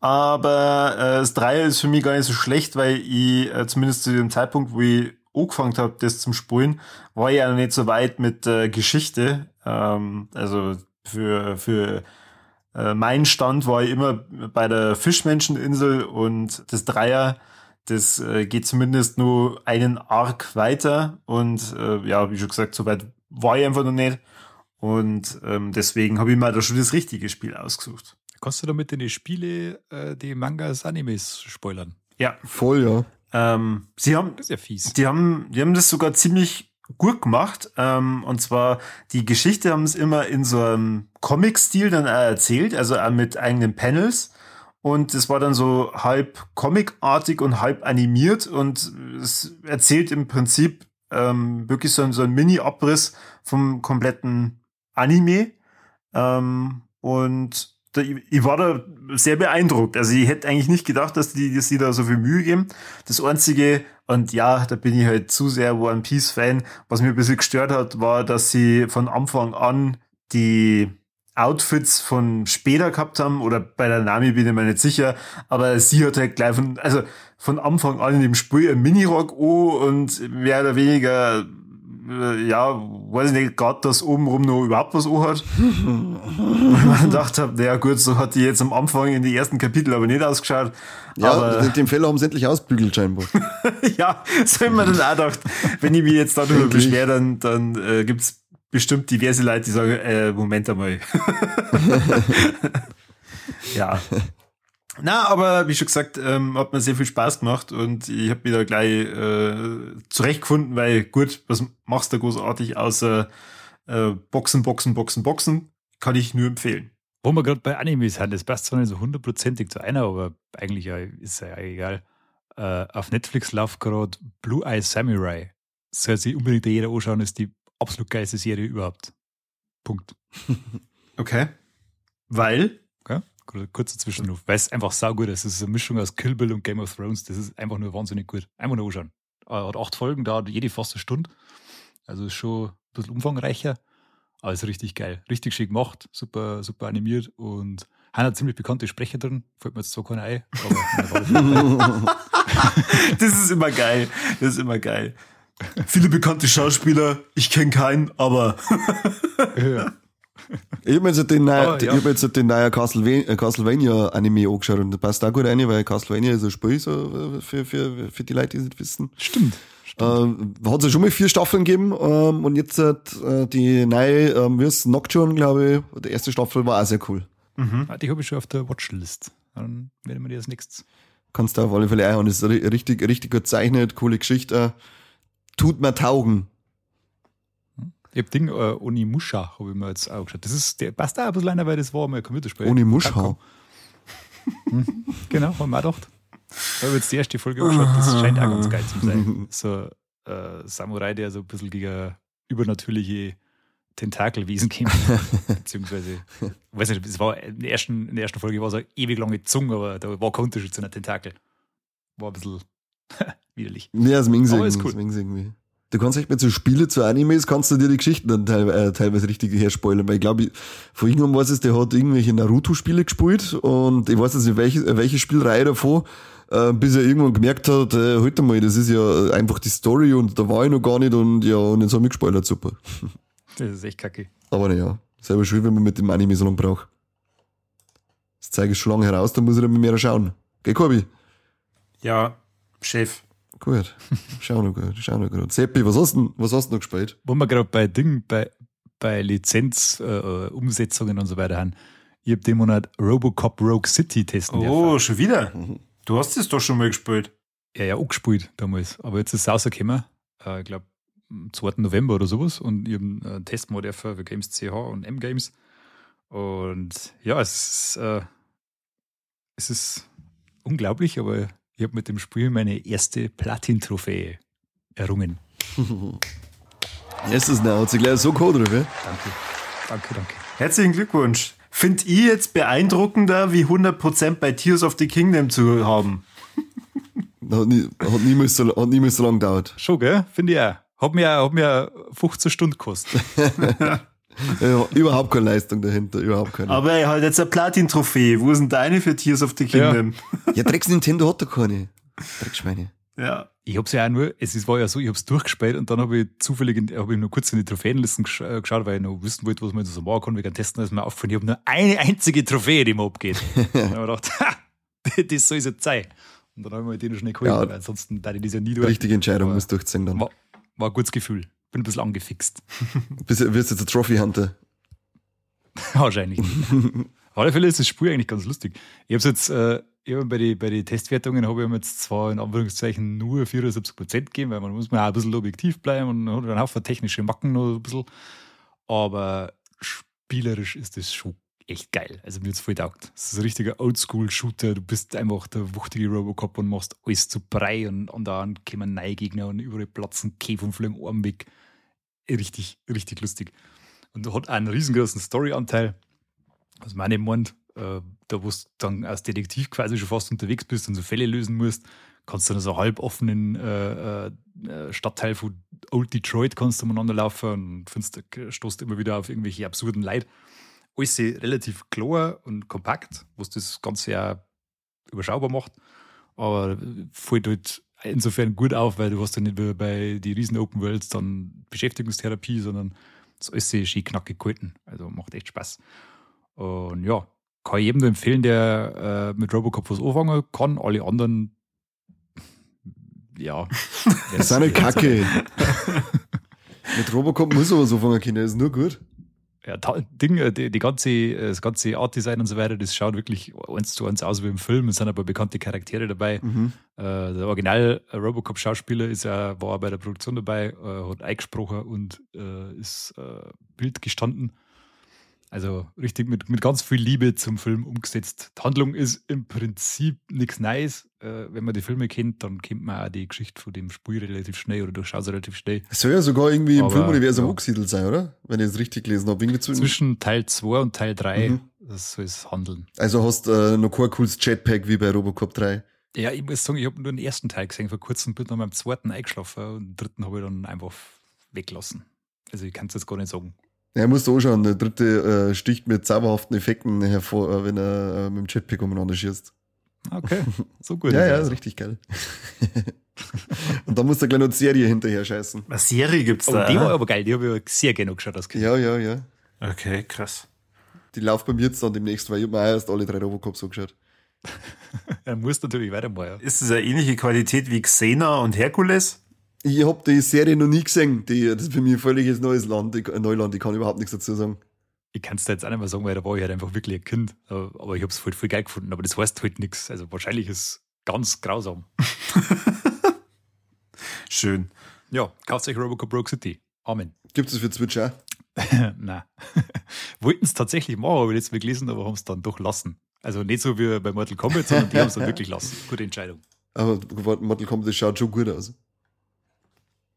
aber äh, das Dreier ist für mich gar nicht so schlecht, weil ich äh, zumindest zu dem Zeitpunkt, wo ich angefangen habe, das zum Spulen, war ich ja noch nicht so weit mit äh, Geschichte. Ähm, also für, für äh, meinen Stand war ich immer bei der Fischmenscheninsel und das Dreier, das äh, geht zumindest nur einen Arc weiter und äh, ja, wie schon gesagt, so weit war ich einfach noch nicht. Und ähm, deswegen habe ich mir da schon das richtige Spiel ausgesucht. Kannst du damit in die Spiele äh, die Mangas, Animes spoilern? Ja. Voll, ja. Ähm, sie haben Das ist ja fies. Die haben, die haben das sogar ziemlich gut gemacht. Ähm, und zwar, die Geschichte haben es immer in so einem Comic-Stil dann auch erzählt, also auch mit eigenen Panels. Und es war dann so halb comicartig und halb animiert und es erzählt im Prinzip ähm, wirklich so, ein- so ein Mini-Abriss vom kompletten Anime. Ähm, und da, ich, war da sehr beeindruckt. Also ich hätte eigentlich nicht gedacht, dass die, dass die da so viel Mühe geben. Das einzige, und ja, da bin ich halt zu sehr One Piece Fan, was mir ein bisschen gestört hat, war, dass sie von Anfang an die Outfits von später gehabt haben oder bei der Nami bin ich mir nicht sicher, aber sie hat halt gleich von, also von Anfang an in dem Spiel ein Minirock an und mehr oder weniger, äh, ja, weiß ich nicht, gerade dass obenrum noch überhaupt was an hat. Und mir gedacht habe, naja gut, so hat die jetzt am Anfang in die ersten Kapitel aber nicht ausgeschaut. Ja, aber, den, Fehler haben sie endlich ausbügelt scheinbar. ja, so haben wir dann auch gedacht, wenn ich mich jetzt darüber beschwere, dann, dann äh, gibt's bestimmt diverse Leute, die sagen, äh, Moment einmal. ja. Na, aber wie schon gesagt, ähm, hat mir sehr viel Spaß gemacht und ich habe mich da gleich äh, zurechtgefunden, weil gut, was machst du großartig außer äh, Boxen, Boxen, Boxen, Boxen? Kann ich nur empfehlen. Wo wir gerade bei Animes sind, das passt zwar nicht so hundertprozentig zu einer, aber eigentlich ja, ist ja egal. Äh, auf Netflix läuft gerade Blue Eye Samurai. Soll sich unbedingt jeder anschauen, ist die absolut geilste Serie überhaupt. Punkt. Okay. Weil? Okay? Kur- Kurzer Zwischenruf. Weil es einfach saugut ist. Es ist eine Mischung aus Kill Bill und Game of Thrones. Das ist einfach nur wahnsinnig gut. Einfach nur anschauen. Äh, Hat acht Folgen, dauert jede fast eine Stunde. Also ist schon ein bisschen umfangreicher. Aber ist richtig geil. Richtig schick gemacht. Super, super animiert und Einer ziemlich bekannte Sprecher drin, fällt mir jetzt zwar keiner ein, Das ist immer geil. Das ist immer geil. Viele bekannte Schauspieler, ich kenne keinen, aber. ja. Ich habe jetzt, den, neuen, oh, ja. hab jetzt den neuen Castlevania, Castlevania Anime angeschaut und da passt auch gut rein, weil Castlevania ist ein Spiel so für, für, für die Leute, die es nicht wissen. Stimmt. Ähm, hat es ja schon mal vier Staffeln gegeben ähm, und jetzt äh, die neue, ähm, wie ist Nocturne, glaube ich, die erste Staffel war auch sehr cool. Mhm. Die habe ich schon auf der Watchlist. Dann werden wir die als nächstes. Kannst du auf alle Fälle einhauen. Das ist richtig, richtig gut gezeichnet, coole Geschichte. Tut mir taugen. Ich hab Ding, äh, Onimusha, habe ich mir jetzt auch geschaut. Das ist, der passt auch ein bisschen rein, weil das war mal ein Computerspiel. Onimusha. mhm, genau, haben wir auch gedacht. Ich habe jetzt die erste Folge angeschaut, das scheint auch ganz geil zu sein. So äh, Samurai, der so ein bisschen gegen übernatürliche Tentakelwesen kämpft. Beziehungsweise, ich weiß nicht, es war in der, ersten, in der ersten Folge war so eine ewig lange Zunge, aber da war kein Unterschied zu einer Tentakel. War ein bisschen widerlich. Ja, das Mings aber ist cool. irgendwie. Du kannst echt mit so Spiele zu Animes, kannst du dir die Geschichten dann teil, äh, teilweise richtig herspoilern, weil ich glaube, vor irgendwann weiß es, der hat irgendwelche Naruto-Spiele gespielt und ich weiß nicht, welche, welche Spielreihe davon, äh, bis er irgendwann gemerkt hat, äh, halt mal, das ist ja einfach die Story und da war ich noch gar nicht und ja, und jetzt haben wir gespoilert, super. Das ist echt kacke. Aber naja, selber schön, wenn man mit dem Anime so lange braucht. Das zeige ich schon lange heraus, dann muss ich dann mit mir schauen. Geh, Korbi? Ja, Chef. Gut, schau noch gut, schau noch gut. Seppi, was hast du was hast du noch gespielt? Wo wir gerade bei Ding, bei, bei Lizenzumsetzungen äh, und so weiter haben. Ich habe den Monat Robocop Rogue City testen Oh, dürfen. schon wieder? Du hast es doch schon mal gespielt. Ja, ja, auch gespielt damals. Aber jetzt ist es rausgekommen. Äh, ich glaube, am 2. November oder sowas. Und ich habe einen äh, Testmod für Games CH und M-Games. Und ja, es ist, äh, es ist unglaublich, aber ich habe mit dem Spiel meine erste Platin-Trophäe errungen. Erstes Now, hat sich gleich so cool ja? Danke, danke, danke. Herzlichen Glückwunsch. Finde ich jetzt beeindruckender, wie 100% bei Tears of the Kingdom zu haben. hat, nie, hat, nie mehr so, hat nie mehr so lange gedauert. Schon, gell? Finde ich auch. Hat mir, hat mir 15 Stunden gekostet. ja, überhaupt keine Leistung dahinter, überhaupt keine. Aber er hat jetzt eine Platin-Trophäe. Wo sind deine für Tears of the Kingdom? Ja, ja Drecks Nintendo hat da keine. Dreckschweine. Ja. Ich hab's ja auch nur, es war ja so, ich hab's durchgespielt und dann habe ich zufällig, habe ich nur kurz in die Trophäenlisten äh, geschaut, weil ich noch wissen wollte, was man so machen kann, wegen Testen, ist mir aufgefallen, ich habe nur eine einzige Trophäe, die mir abgeht. dann habe ich gedacht, ha, das soll jetzt sein. Und dann habe ich mir die noch schnell geholt, ja, weil ansonsten da ich das ja nie durch. Richtige Entscheidung, muss durchziehen dann. War, war ein gutes Gefühl. Bin ein bisschen angefixt. Bist du jetzt ein Trophy-Hunter? Wahrscheinlich nicht. Auf alle Fälle ist das Spiel eigentlich ganz lustig. Ich habe jetzt, äh, hab bei den bei die Testwertungen habe ich mir jetzt zwar in Anführungszeichen nur 74 Prozent gegeben, weil man muss auch ein bisschen objektiv bleiben und hat einen Haufen technische Macken noch ein bisschen. Aber spielerisch ist das schon echt geil. Also mir jetzt voll taugt. Es ist ein richtiger Oldschool-Shooter. Du bist einfach der wuchtige Robocop und machst alles zu Brei und, und dann kommen neue Gegner und überall platzen Käfer und fliegen Arm weg. Richtig, richtig lustig. Und hat einen riesengroßen Story-Anteil. Was meine meint, äh, da wo du dann als Detektiv quasi schon fast unterwegs bist und so Fälle lösen musst, kannst du dann so halb offenen äh, äh, Stadtteil von Old Detroit kannst du umeinander laufen und findest, stoßt immer wieder auf irgendwelche absurden Leid. Alles relativ klar und kompakt, was das Ganze ja überschaubar macht. Aber fällt halt insofern gut auf, weil du hast ja nicht bei die riesen Open Worlds dann Beschäftigungstherapie, sondern das ist alles schön knackig gehalten. Also macht echt Spaß. Und ja, kann ich jedem nur empfehlen, der äh, mit Robocop was anfangen kann. Alle anderen, ja. Das ist eine Kacke. mit Robocop muss er was anfangen das ist nur gut ja, Ding, äh, die, die ganze, das ganze Art Design und so weiter, das schaut wirklich eins zu eins aus wie im Film. Es sind aber bekannte Charaktere dabei. Mhm. Äh, der Original Robocop-Schauspieler ist ja, war bei der Produktion dabei, äh, hat eingesprochen und äh, ist äh, Bild gestanden. Also richtig mit, mit ganz viel Liebe zum Film umgesetzt. Die Handlung ist im Prinzip nichts Neues. Äh, wenn man die Filme kennt, dann kennt man auch die Geschichte von dem Spiel relativ schnell oder durchschaut es relativ schnell. Es soll ja sogar irgendwie im Filmuniversum ja. angesiedelt sein, oder? Wenn ich es richtig gelesen habe. Zwischen Teil 2 und Teil 3 mhm. das soll es handeln. Also hast du äh, noch kein cooles Jetpack wie bei Robocop 3? Ja, ich muss sagen, ich habe nur den ersten Teil gesehen. Vor kurzem bin ich noch beim zweiten eingeschlafen und den dritten habe ich dann einfach weggelassen. Also ich kann es jetzt gar nicht sagen Er muss da anschauen, der dritte äh, sticht mit zauberhaften Effekten hervor, äh, wenn er äh, mit dem Jetpack umeinander schießt. Okay, so gut. Ja, ja, also. richtig geil. und dann muss er gleich noch die Serie hinterher scheißen. Eine Serie gibt's Oh, da. die war aber geil, die habe ich sehr genau geschaut Kind. Ja, ja, ja. Okay, krass. Die läuft bei mir jetzt dann demnächst, weil ich mir auch erst alle drei Robocops angeschaut. Er muss natürlich weitermachen. Ja. Ist das eine ähnliche Qualität wie Xena und Herkules? Ich hab die Serie noch nie gesehen. Die, das ist für mich ein völliges neues Land, ich, Neuland. Ich kann überhaupt nichts dazu sagen. Ich kann es da jetzt auch nicht mehr sagen, weil da war ich halt einfach wirklich ein Kind. Aber ich habe es voll, voll geil gefunden. Aber das heißt halt nichts. Also wahrscheinlich ist es ganz grausam. Schön. Ja, kauft euch Robocop Rogue City. Amen. Gibt es für Switch auch? Nein. Wollten es tatsächlich machen, habe ich jetzt mal gelesen, aber haben es dann doch lassen. Also nicht so wie bei Mortal Kombat, sondern die haben es dann wirklich lassen. Gute Entscheidung. Aber Mortal Kombat, das schaut schon gut aus.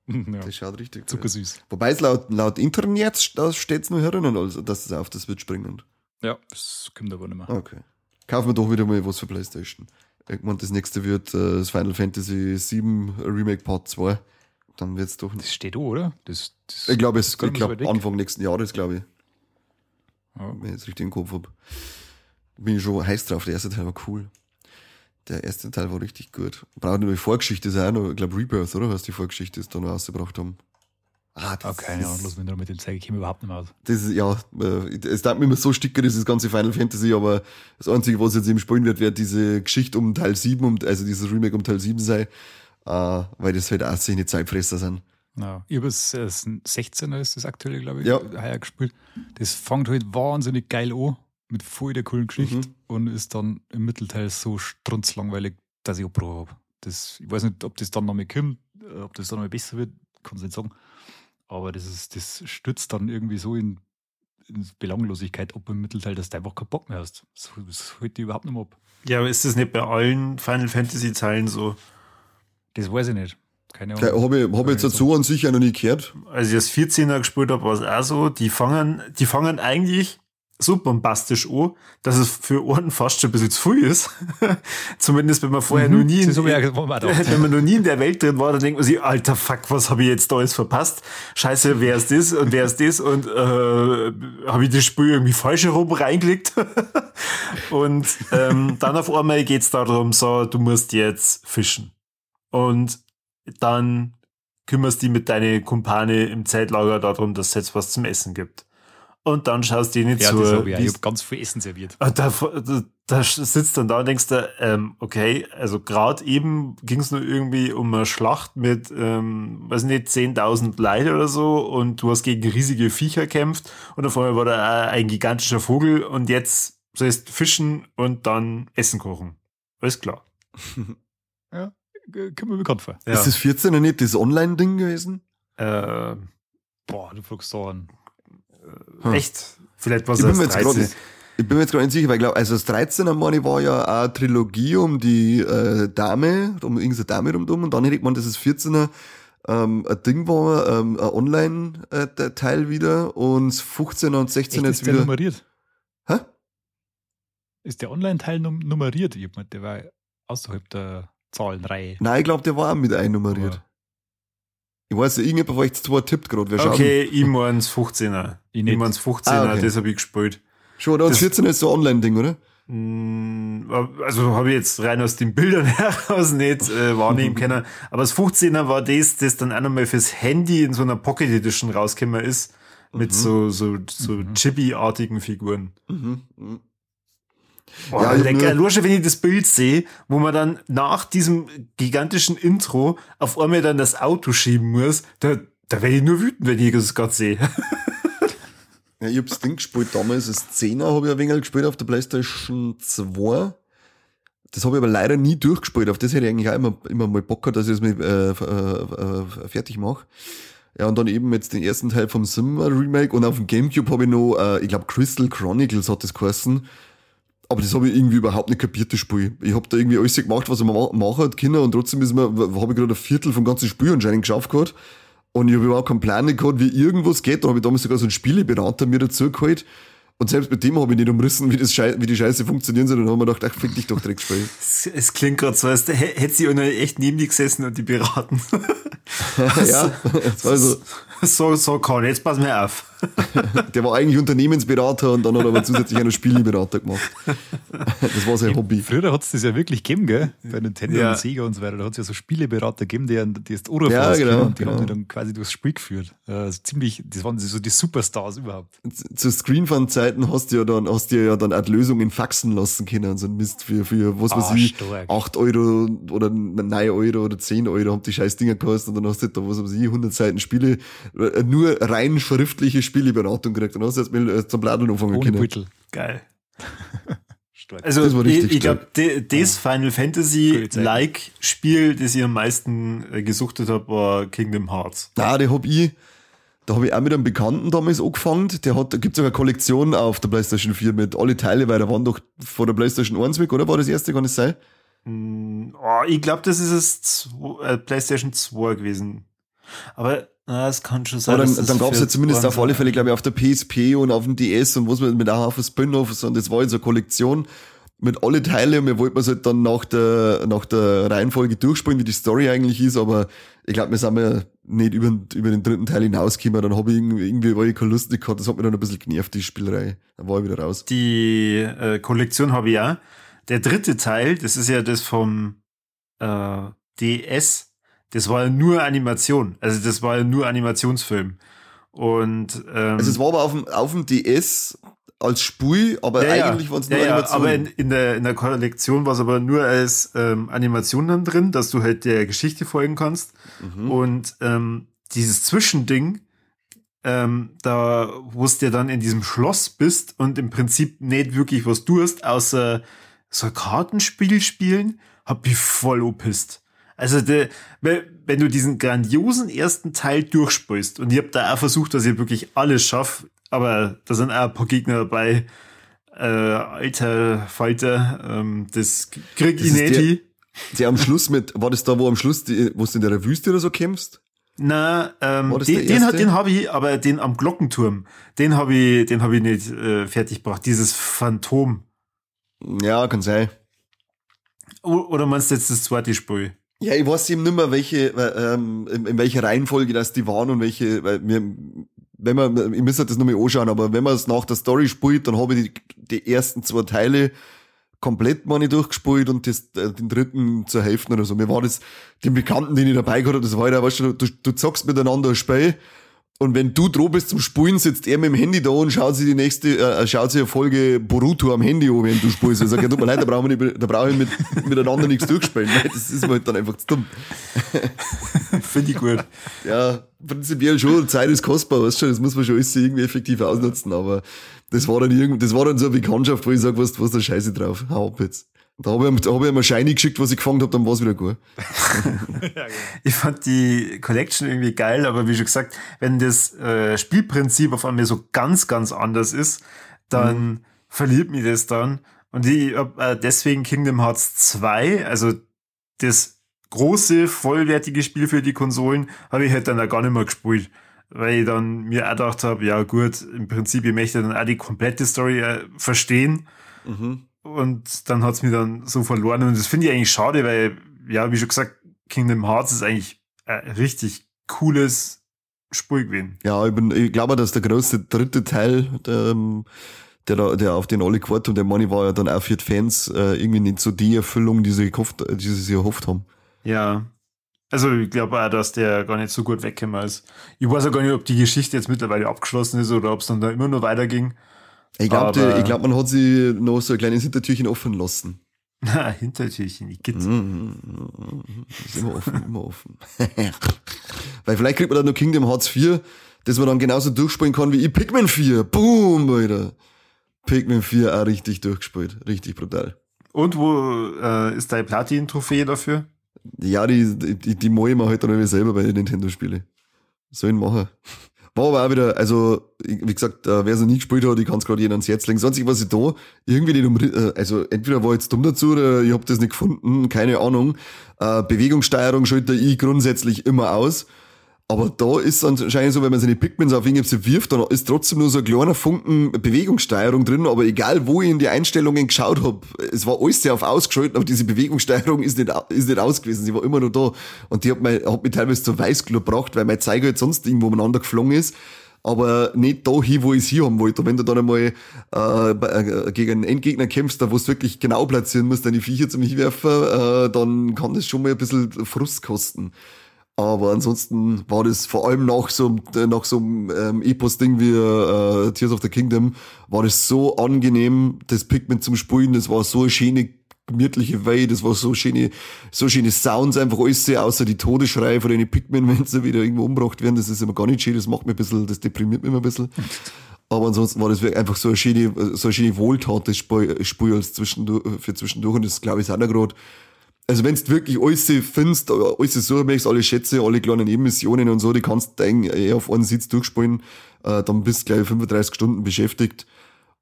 Ja, Das schaut richtig gut aus. zuckersüß. Wobei es laut, laut Internet, steht es nur herinnen, also, dass es auf der Switch bringt. Ja, das kommt aber nicht mehr. Okay. Kaufen wir doch wieder mal was für Playstation. Irgendwann das nächste wird äh, das Final Fantasy VII Remake Part 2. Dann wird es doch nicht. Das steht da, oder? Das, das Ich glaube, es ich glaub. Anfang nächsten Jahres, glaube ich. Ja. Wenn ich jetzt richtig im Kopf habe. Bin ich schon heiß drauf. Der erste Teil war cool. Der erste Teil war richtig gut. Braucht nur die Vorgeschichte, ist ja auch noch, ich glaube, Rebirth, oder? Was die Vorgeschichte ist, da noch rausgebracht haben. Ah, das Okay, ja, ist, los, wenn du mit dem zeige, ich komme überhaupt nicht mehr aus. das ist, ja, äh, es darf mir immer so sticker, dieses ganze Final Fantasy, aber das Einzige, was jetzt eben spielen wird, wird diese Geschichte um Teil 7, um, also dieses Remake um Teil 7 sein, äh, weil das halt auch seine Zeitfresser sind. Ja, ich habe es, äh, 16er ist das aktuelle, glaube ich, Ja. heuer gespielt. Das fängt halt wahnsinnig geil an, mit voll der coolen Geschichte Mhm. und ist dann im Mittelteil so strunzlangweilig, dass ich abgebrochen habe. Das, ich weiß nicht, ob das dann noch mal kommt, äh, ob das dann noch mal besser wird, kann ich nicht sagen. Aber das, ist, das stützt dann irgendwie so in, in Belanglosigkeit ab im Mittelteil, dass du einfach keinen Bock mehr hast. Das, das hält die überhaupt nicht mehr ab. Ja, aber ist das nicht bei allen Final Fantasy Teilen so? Das weiß ich nicht. Keine Ahnung. habe ich, hab ich jetzt so an sich ja noch nie gehört. Als ich das 14er gespielt habe, war es auch so. Die fangen, die fangen eigentlich so bombastisch an, dass es für Ohren fast schon ein bisschen zu viel ist. Zumindest wenn man vorher noch nie in, wenn man noch nie in der Welt drin war, dann denkt man sich, alter Fuck, was habe ich jetzt da alles verpasst? Scheiße, wer ist das und wer ist das und äh, habe ich das Spiel irgendwie falsch herum reingelegt? und ähm, dann auf einmal geht's darum, so, du musst jetzt fischen. Und dann kümmerst dich mit deinen Kumpane im Zeltlager darum, dass es jetzt was zum Essen gibt. Und dann schaust du nicht Ja, das habe ich wie Ich es- habe ganz viel Essen serviert. und da, da, da sitzt dann da und denkst du, ähm, okay, also gerade eben ging es nur irgendwie um eine Schlacht mit, ähm, weiß nicht, 10.000 Leute oder so und du hast gegen riesige Viecher kämpft und auf einmal war da ein gigantischer Vogel und jetzt sollst du fischen und dann Essen kochen. Alles klar. Ja, kommt mir bekannt vor. Ja. Ist das 14 nicht das Online-Ding gewesen? äh, Boah, du fragst so an. Hm. echt? Vielleicht war es Ich bin, mir erst jetzt grad, 13. ich bin mir jetzt gerade nicht sicher, weil ich glaube, also das 13er Money war ja auch eine Trilogie um die äh, Dame, um irgendeine Dame rumdum und dann hätte man, dass das 14er ähm, ein Ding war, ähm, ein Online-Teil wieder und 15er und 16er Echt, jetzt ist der wieder. nummeriert? Hä? Ist der Online-Teil num nummeriert? Ich gemeint, der war außerhalb der Zahlenreihe. Nein, ich glaube, der war auch mit einnummeriert. Ich weiß ja, irgendjemand von euch zwei tippt gerade. Wer schaut? Okay, ich mein's 15er. Ich Ich nicht. mein's 15er, Ah, okay. das habe ich gespielt. Schon, Das- 14 ist so ein Online-Ding, oder? Mm, Also habe ich jetzt rein aus den Bildern heraus nicht äh, wahrnehmen können. Aber das 15er war das, das dann auch nochmal fürs Handy in so einer Pocket Edition rausgekommen ist. Mit so, so, so Chibi-artigen Figuren. Mhm. Boah, Ja, lecker. nur- Nur schon, wenn ich das Bild sehe, wo man dann nach diesem gigantischen Intro auf einmal dann das Auto schieben muss, da, da werde ich nur wütend, wenn ich das gerade sehe. Ja, ich hab das Ding gespielt damals, das 10er habe ich ein wenig gespielt auf der Playstation 2. Das habe ich aber leider nie durchgespielt. Auf das hätte ich eigentlich auch immer, immer mal Bock gehabt, dass ich das mit, äh, äh, äh, fertig mache. Ja, und dann eben jetzt den ersten Teil vom Sim Remake und auf dem Gamecube habe ich noch, äh, ich glaube Crystal Chronicles hat das geheißen. Aber das habe ich irgendwie überhaupt nicht kapiert, das Spiel. Ich habe da irgendwie alles gemacht, was man ma machen hat können und trotzdem ist mir, habe ich gerade ein Viertel vom ganzen Spiel anscheinend geschafft gehabt. Und ich habe überhaupt keinen Plan gehabt, wie irgendwas geht. Da habe ich damals sogar so einen Spieleberater mir dazu geholt. Und selbst mit dem habe ich nicht umrissen, wie, das Schei wie die Scheiße funktionieren soll. Und dann haben wir gedacht, ach, fick dich doch direkt spielen. Es, es klingt gerade so, als hätte sie echt neben die gesessen und die beraten. ja, war so. So, kann, jetzt pass mir auf. der war eigentlich Unternehmensberater und dann hat er aber zusätzlich einen Spieleberater gemacht. Das war sein Hobby. Früher hat es das ja wirklich gegeben, gell? Bei Nintendo Ja. und Sega und so weiter. Da hat es ja so Spieleberater gegeben, die, die erst Oder Ja, genau, und die genau. haben die dann quasi durchs Spiel geführt. Äh, Also ziemlich, das waren so die Superstars überhaupt. Zu Screenfun-Zeiten hast du ja dann, hast du ja dann auch Lösungen faxen lassen können und so ein Mist für, für was weiß Ah, ich, stark. 8 Euro oder 9 Euro oder 10 Euro haben die scheiß Dinger gekostet und dann hast du da, was weiß ich, 100 Seiten Spiele, äh, nur rein schriftliche Spieleberatung gekriegt. Dann hast du jetzt mal äh, zum Bladeln anfangen Ohne können. Beutel. Geil. Stark. Also Das war ich, richtig ich glaube, das Final Gute Fantasy-like Spiel, das ich am meisten äh, gesuchtet habe, war Kingdom Hearts. Na, der hab ich, da habe ich auch mit einem Bekannten damals angefangen. Der hat, da gibt's sogar eine Kollektion auf der PlayStation 4 mit alle Teile, weil da waren doch vor der PlayStation 1 weg, oder? War das erste, kann es sein? Oh, ich glaube, das ist es äh, PlayStation 2 gewesen. Aber na, es kann schon sein. Aber dann, das dann gab's ja für zumindest auf 2 alle Fälle, glaube ich, auf der PSP und auf dem DS und was mit, mit auch auf Spin-offs und das war jetzt eine Kollektion mit alle Teile und wir wollten es halt dann nach der, nach der Reihenfolge durchspielen, wie die Story eigentlich ist, aber ich glaube, wir sind mir nicht über, den- über den dritten Teil hinausgekommen, dann habe ich irgendwie, irgendwie war ich keine Lust nicht gehabt, das hat mich dann ein bisschen genervt, die Spielerei. Dann war ich wieder raus. Die äh, Kollektion habe ich ja. Der dritte Teil, das ist ja das vom äh, DS, das war ja nur Animation. Also das war ja nur Animationsfilm. Und ähm, Also es war aber auf dem, auf dem DS als Spiel, aber ja, eigentlich waren es nur ja, Animationen. aber in, in, der, in der Kollektion war es aber nur als ähm, Animation dann drin, dass du halt der Geschichte folgen kannst. Mhm. Und ähm, dieses Zwischending, ähm, da wo du ja dann in diesem Schloss bist und im Prinzip nicht wirklich was tust, außer so ein Kartenspiel spielen, hab ich voll opisst. Also der, wenn du diesen grandiosen ersten Teil durchspielst und ich hab da auch versucht, dass ich wirklich alles schaff, aber da sind auch ein paar Gegner dabei, äh, alter Falter, ähm, das krieg ich nicht. Der am Schluss mit, war das da, wo am Schluss, die, wo du in der Wüste oder so kämpfst? Na, ähm, den, den, den habe ich, aber den am Glockenturm, den habe ich, den habe ich nicht äh, fertig gebracht. Dieses Phantom. Ja, kann sein. O oder meinst du jetzt das zweite Spiel? Ja, ich weiß eben nicht mehr, welche, äh, ähm, in, in welcher Reihenfolge das die waren und welche, weil mir, wenn man, ich müsste das nochmal anschauen, aber wenn man es nach der Story spielt, dann habe ich die, die ersten zwei Teile komplett meine durchgespielt und das, äh, den dritten zur Hälfte oder so. Mir war das, den Bekannten, den ich dabei gehabt habe, das war ja, weißt du, du, du zockst miteinander ein Spiel und wenn du dran bist zum Spielen, sitzt er mit dem Handy da und schaut sich die nächste, äh, schaut sich eine Folge Boruto am Handy an, wenn du spielst. Er sagt, ja, tut mir leid, da brauchen wir nicht, da brauche ich mit, miteinander nichts durchspielen, weil das ist mir halt dann einfach zu dumm. Finde ich gut. Ja, prinzipiell schon, Zeit ist kostbar, weißt du, das muss man schon alles irgendwie effektiv ausnutzen, aber das war dann irgend, das war dann so eine Bekanntschaft, wo ich sage, was, was ist da Scheiße drauf, hau ab jetzt. Da habe ich, da hab ich ihm Shiny geschickt, was ich gefangen habe, dann war es wieder gut. Ich fand die Collection irgendwie geil, aber wie schon gesagt, wenn das äh, Spielprinzip auf einmal so ganz, ganz anders ist, dann verliert mich das dann. Und ich hab äh, deswegen Kingdom Hearts 2, also das große, vollwertige Spiel für die Konsolen, habe ich halt dann auch gar nicht mehr gespielt. Weil ich dann mir auch gedacht habe, ja gut, im Prinzip, ich möchte dann auch die komplette Story äh, verstehen. Und dann hat's mir dann so verloren. Und das finde ich eigentlich schade, weil, ja, wie schon gesagt, Kingdom Hearts ist eigentlich ein richtig cooles Spiel gewesen. Ja, ich, bin, ich glaube, dass der größte dritte Teil, der, ähm, der, der auf den alle gewartet und der Money war ja dann auch für die Fans äh, irgendwie nicht so die Erfüllung, die sie gehofft, die sie sich erhofft haben. Ja. Also ich glaube auch, dass der gar nicht so gut weggekommen ist. Ich weiß auch gar nicht, ob die Geschichte jetzt mittlerweile abgeschlossen ist oder ob es dann da immer nur weiterging. Ich glaube, glaub, man hat sie noch so ein kleines Hintertürchen offen lassen. Na, Hintertürchen, ich geht. Ist immer offen, immer offen. Weil vielleicht kriegt man dann noch Kingdom Hearts 4, dass man dann genauso durchspielen kann wie ich Pikmin 4. Boom, Alter. Pikmin 4 auch richtig durchgespielt. Richtig brutal. Und wo äh, ist deine Platin-Trophäe dafür? Ja, die, die, die mache ich mir halt dann selber bei den Nintendo-Spiele. Soll ich machen. War aber auch wieder, also, wie gesagt, äh, wer es noch nie gespielt hat, ich kann es gerade jedem ans Herz legen. Sonst was ich da irgendwie nicht um, äh, also entweder war ich jetzt dumm dazu oder ich habe das nicht gefunden, keine Ahnung. Äh, Bewegungssteuerung schalte ich grundsätzlich immer aus. Aber da ist anscheinend so, wenn man seine Pigments auf irgendwas wirft, dann ist trotzdem nur so ein kleiner Funken Bewegungssteuerung drin. Aber egal, wo ich in die Einstellungen geschaut habe, es war alles sehr auf ausgeschaltet, aber diese Bewegungssteuerung ist nicht, ist nicht aus gewesen. Sie war immer noch da. Und die hat, mich, hat mich teilweise zur Weißglut gebracht, weil mein Zeiger halt sonst irgendwo umeinander geflogen ist. Aber nicht da hin, wo ich es hier haben wollte. Und wenn du dann einmal äh, äh gegen einen Endgegner kämpfst, da wo es wirklich genau platzieren musst, deine Viecher zu mich werfen, äh, dann kann das schon mal ein bisschen Frust kosten. Aber ansonsten war das vor allem nach so, nach so einem ähm, Epos-Ding wie äh, Tears of the Kingdom, war das so angenehm, das Pigment zum Spielen, das war so eine schöne, gemütliche Way, das war so schöne, so schöne Sounds, einfach alles, außer die Todesschreie von den Pigment, wenn sie wieder irgendwo umgebracht werden, das ist immer gar nicht schön, das macht mir ein bisschen, das deprimiert mich immer ein bisschen. Aber ansonsten war das einfach so eine schöne, so eine schöne Wohltat, Spiel als zwischendurch, für zwischendurch, und das glaube ich ist auch noch gerade also wenn du wirklich alles findest, alles suchen möchtest, alle Schätze, alle kleinen Nebenmissionen und so, die kannst du eigentlich eher auf einen Sitz durchspielen, äh, dann bist du gleich 35 Stunden beschäftigt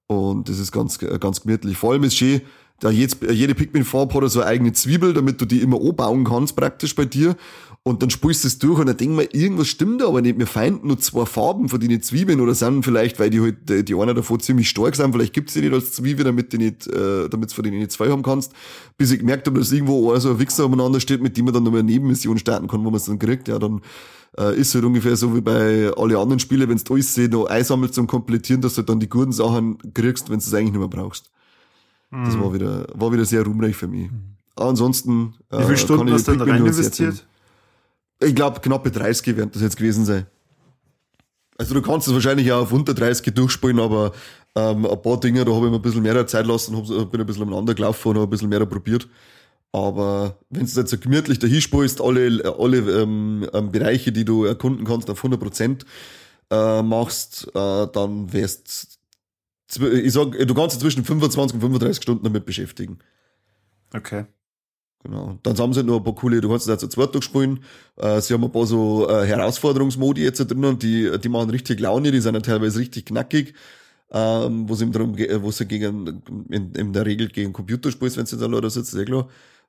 und das ist ganz, ganz gemütlich. Vor allem ist schön, da jetzt, jede Pikmin-Farbe hat so eine eigene Zwiebel, damit du die immer anbauen kannst, praktisch bei dir. Und dann spielst du es durch und dann denk mal, irgendwas stimmt da aber nicht. Wir feinden nur zwei Farben von den Zwiebeln oder sind vielleicht, weil die halt, die einer davon ziemlich stark sind, vielleicht gibt's die nicht als Zwiebel, damit die nicht, äh, damit du von denen nicht zwei haben kannst. Bis ich gemerkt habe, dass irgendwo so ein Wichser umeinander steht, mit dem man dann nochmal eine Nebenmission starten kann, wo man es dann kriegt. Ja, dann äh, ist halt ungefähr so wie bei alle anderen Spielen, wenn du alles sehen, noch einsammelst zum Komplettieren, dass du dann die guten Sachen kriegst, wenn du es eigentlich nicht mehr brauchst. Das war wieder, war wieder sehr ruhmreich für mich. Ansonsten. Wie viele Stunden hast du da rein investiert? Ich glaube, knappe 30 werden das jetzt gewesen sein. Also du kannst es wahrscheinlich auch auf unter 30 durchspielen, aber ähm, ein paar Dinge, da habe ich mir ein bisschen mehr Zeit lassen, hab, bin ein bisschen umeinander gelaufen und habe ein bisschen mehr probiert. Aber wenn du jetzt so gemütlich dahin spielst, alle, alle ähm, ähm, Bereiche, die du erkunden kannst, auf 100% äh, machst, äh, dann wärst ich sag, du kannst dich zwischen 25 und 35 Stunden damit beschäftigen. Okay. Genau. Dann haben sie halt noch ein paar coole, du kannst jetzt zu zweit durchspielen. Äh, sie haben ein paar so äh, Herausforderungsmodi jetzt drin die, die machen richtig Laune, die sind ja teilweise richtig knackig. Ähm, wo es darum geht, wo sie gegen, in, in der Regel gegen Computer spielst, wenn du da leider sitzt, eh klar.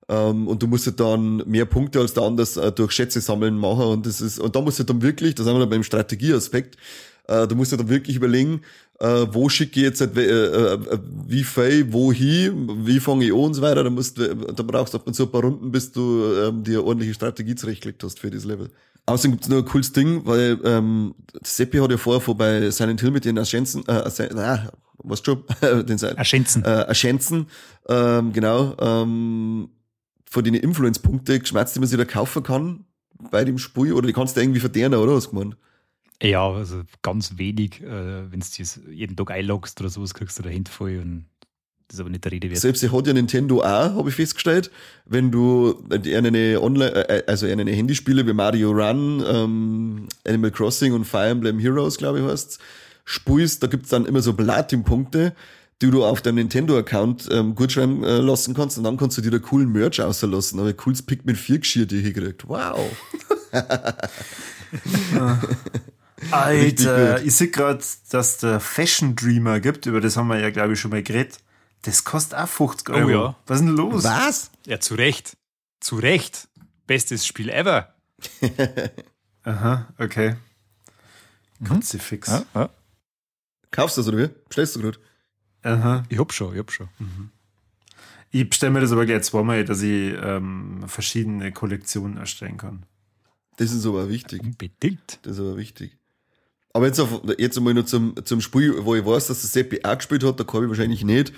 Ähm, und du musst halt dann mehr Punkte als der anders äh, durch Schätze sammeln machen und das ist, und da musst du dann wirklich, da sind wir dann beim Strategieaspekt, äh, du musst ja dann wirklich überlegen, äh, wo schicke ich jetzt äh, äh, wie viel, wohin, wie fange ich an und so weiter. Da, musst, da brauchst du so ein paar Runden, bis du ähm, dir eine ordentliche Strategie zurechtgelegt hast für dieses Level. Außerdem gibt's noch ein cooles Ding, weil ähm, Seppi hat ja vorher vor bei Silent Hill mit den Aschenzen, äh, na, was schon, den Aschenzen. Äh, Aschenzen, ähm, genau, ähm, von den Influence-Punkte geschmerzt, die man sich da kaufen kann bei dem Spiel, oder die kannst du irgendwie verdienen, oder was gemeint? Ja, also ganz wenig. Äh, Wenn du jeden Tag einloggst oder sowas, kriegst du da voll und das ist aber nicht der Rede wert. Selbst hat ja Nintendo auch, habe ich festgestellt, wenn du eine Online, äh, also eine Handyspiele wie Mario Run, ähm, Animal Crossing und Fire Emblem Heroes, glaube ich, heißt, spielst, da gibt's dann immer so Platin-Punkte, die du auf deinem Nintendo-Account ähm, gut schreiben äh, lassen kannst und dann kannst du dir da coolen Merch auslassen. Aber cooles Pikmin 4 Geschirr dir hier gekriegt. Wow. Alter, ich sehe gerade, dass der Fashion Dreamer gibt, über das haben wir ja, glaube ich, schon mal geredet. Das kostet auch 50 Euro. Oh ja. Was ist denn los? Was? Ja, zu Recht. Zu Recht. Bestes Spiel ever. Aha, okay. Mhm. fix. Ja, ja. Kaufst du das oder wie? Bestellst du gerade? Aha. Ich hab schon, ich hab schon. Mhm. Ich bestelle mir das aber gleich zweimal, dass ich ähm, verschiedene Kollektionen erstellen kann. Das ist aber wichtig. Unbedingt. Das ist aber wichtig. Aber jetzt, auf, jetzt einmal noch zum, zum Spiel, wo ich weiß, dass der Seppi auch gespielt hat, da kann ich wahrscheinlich nicht,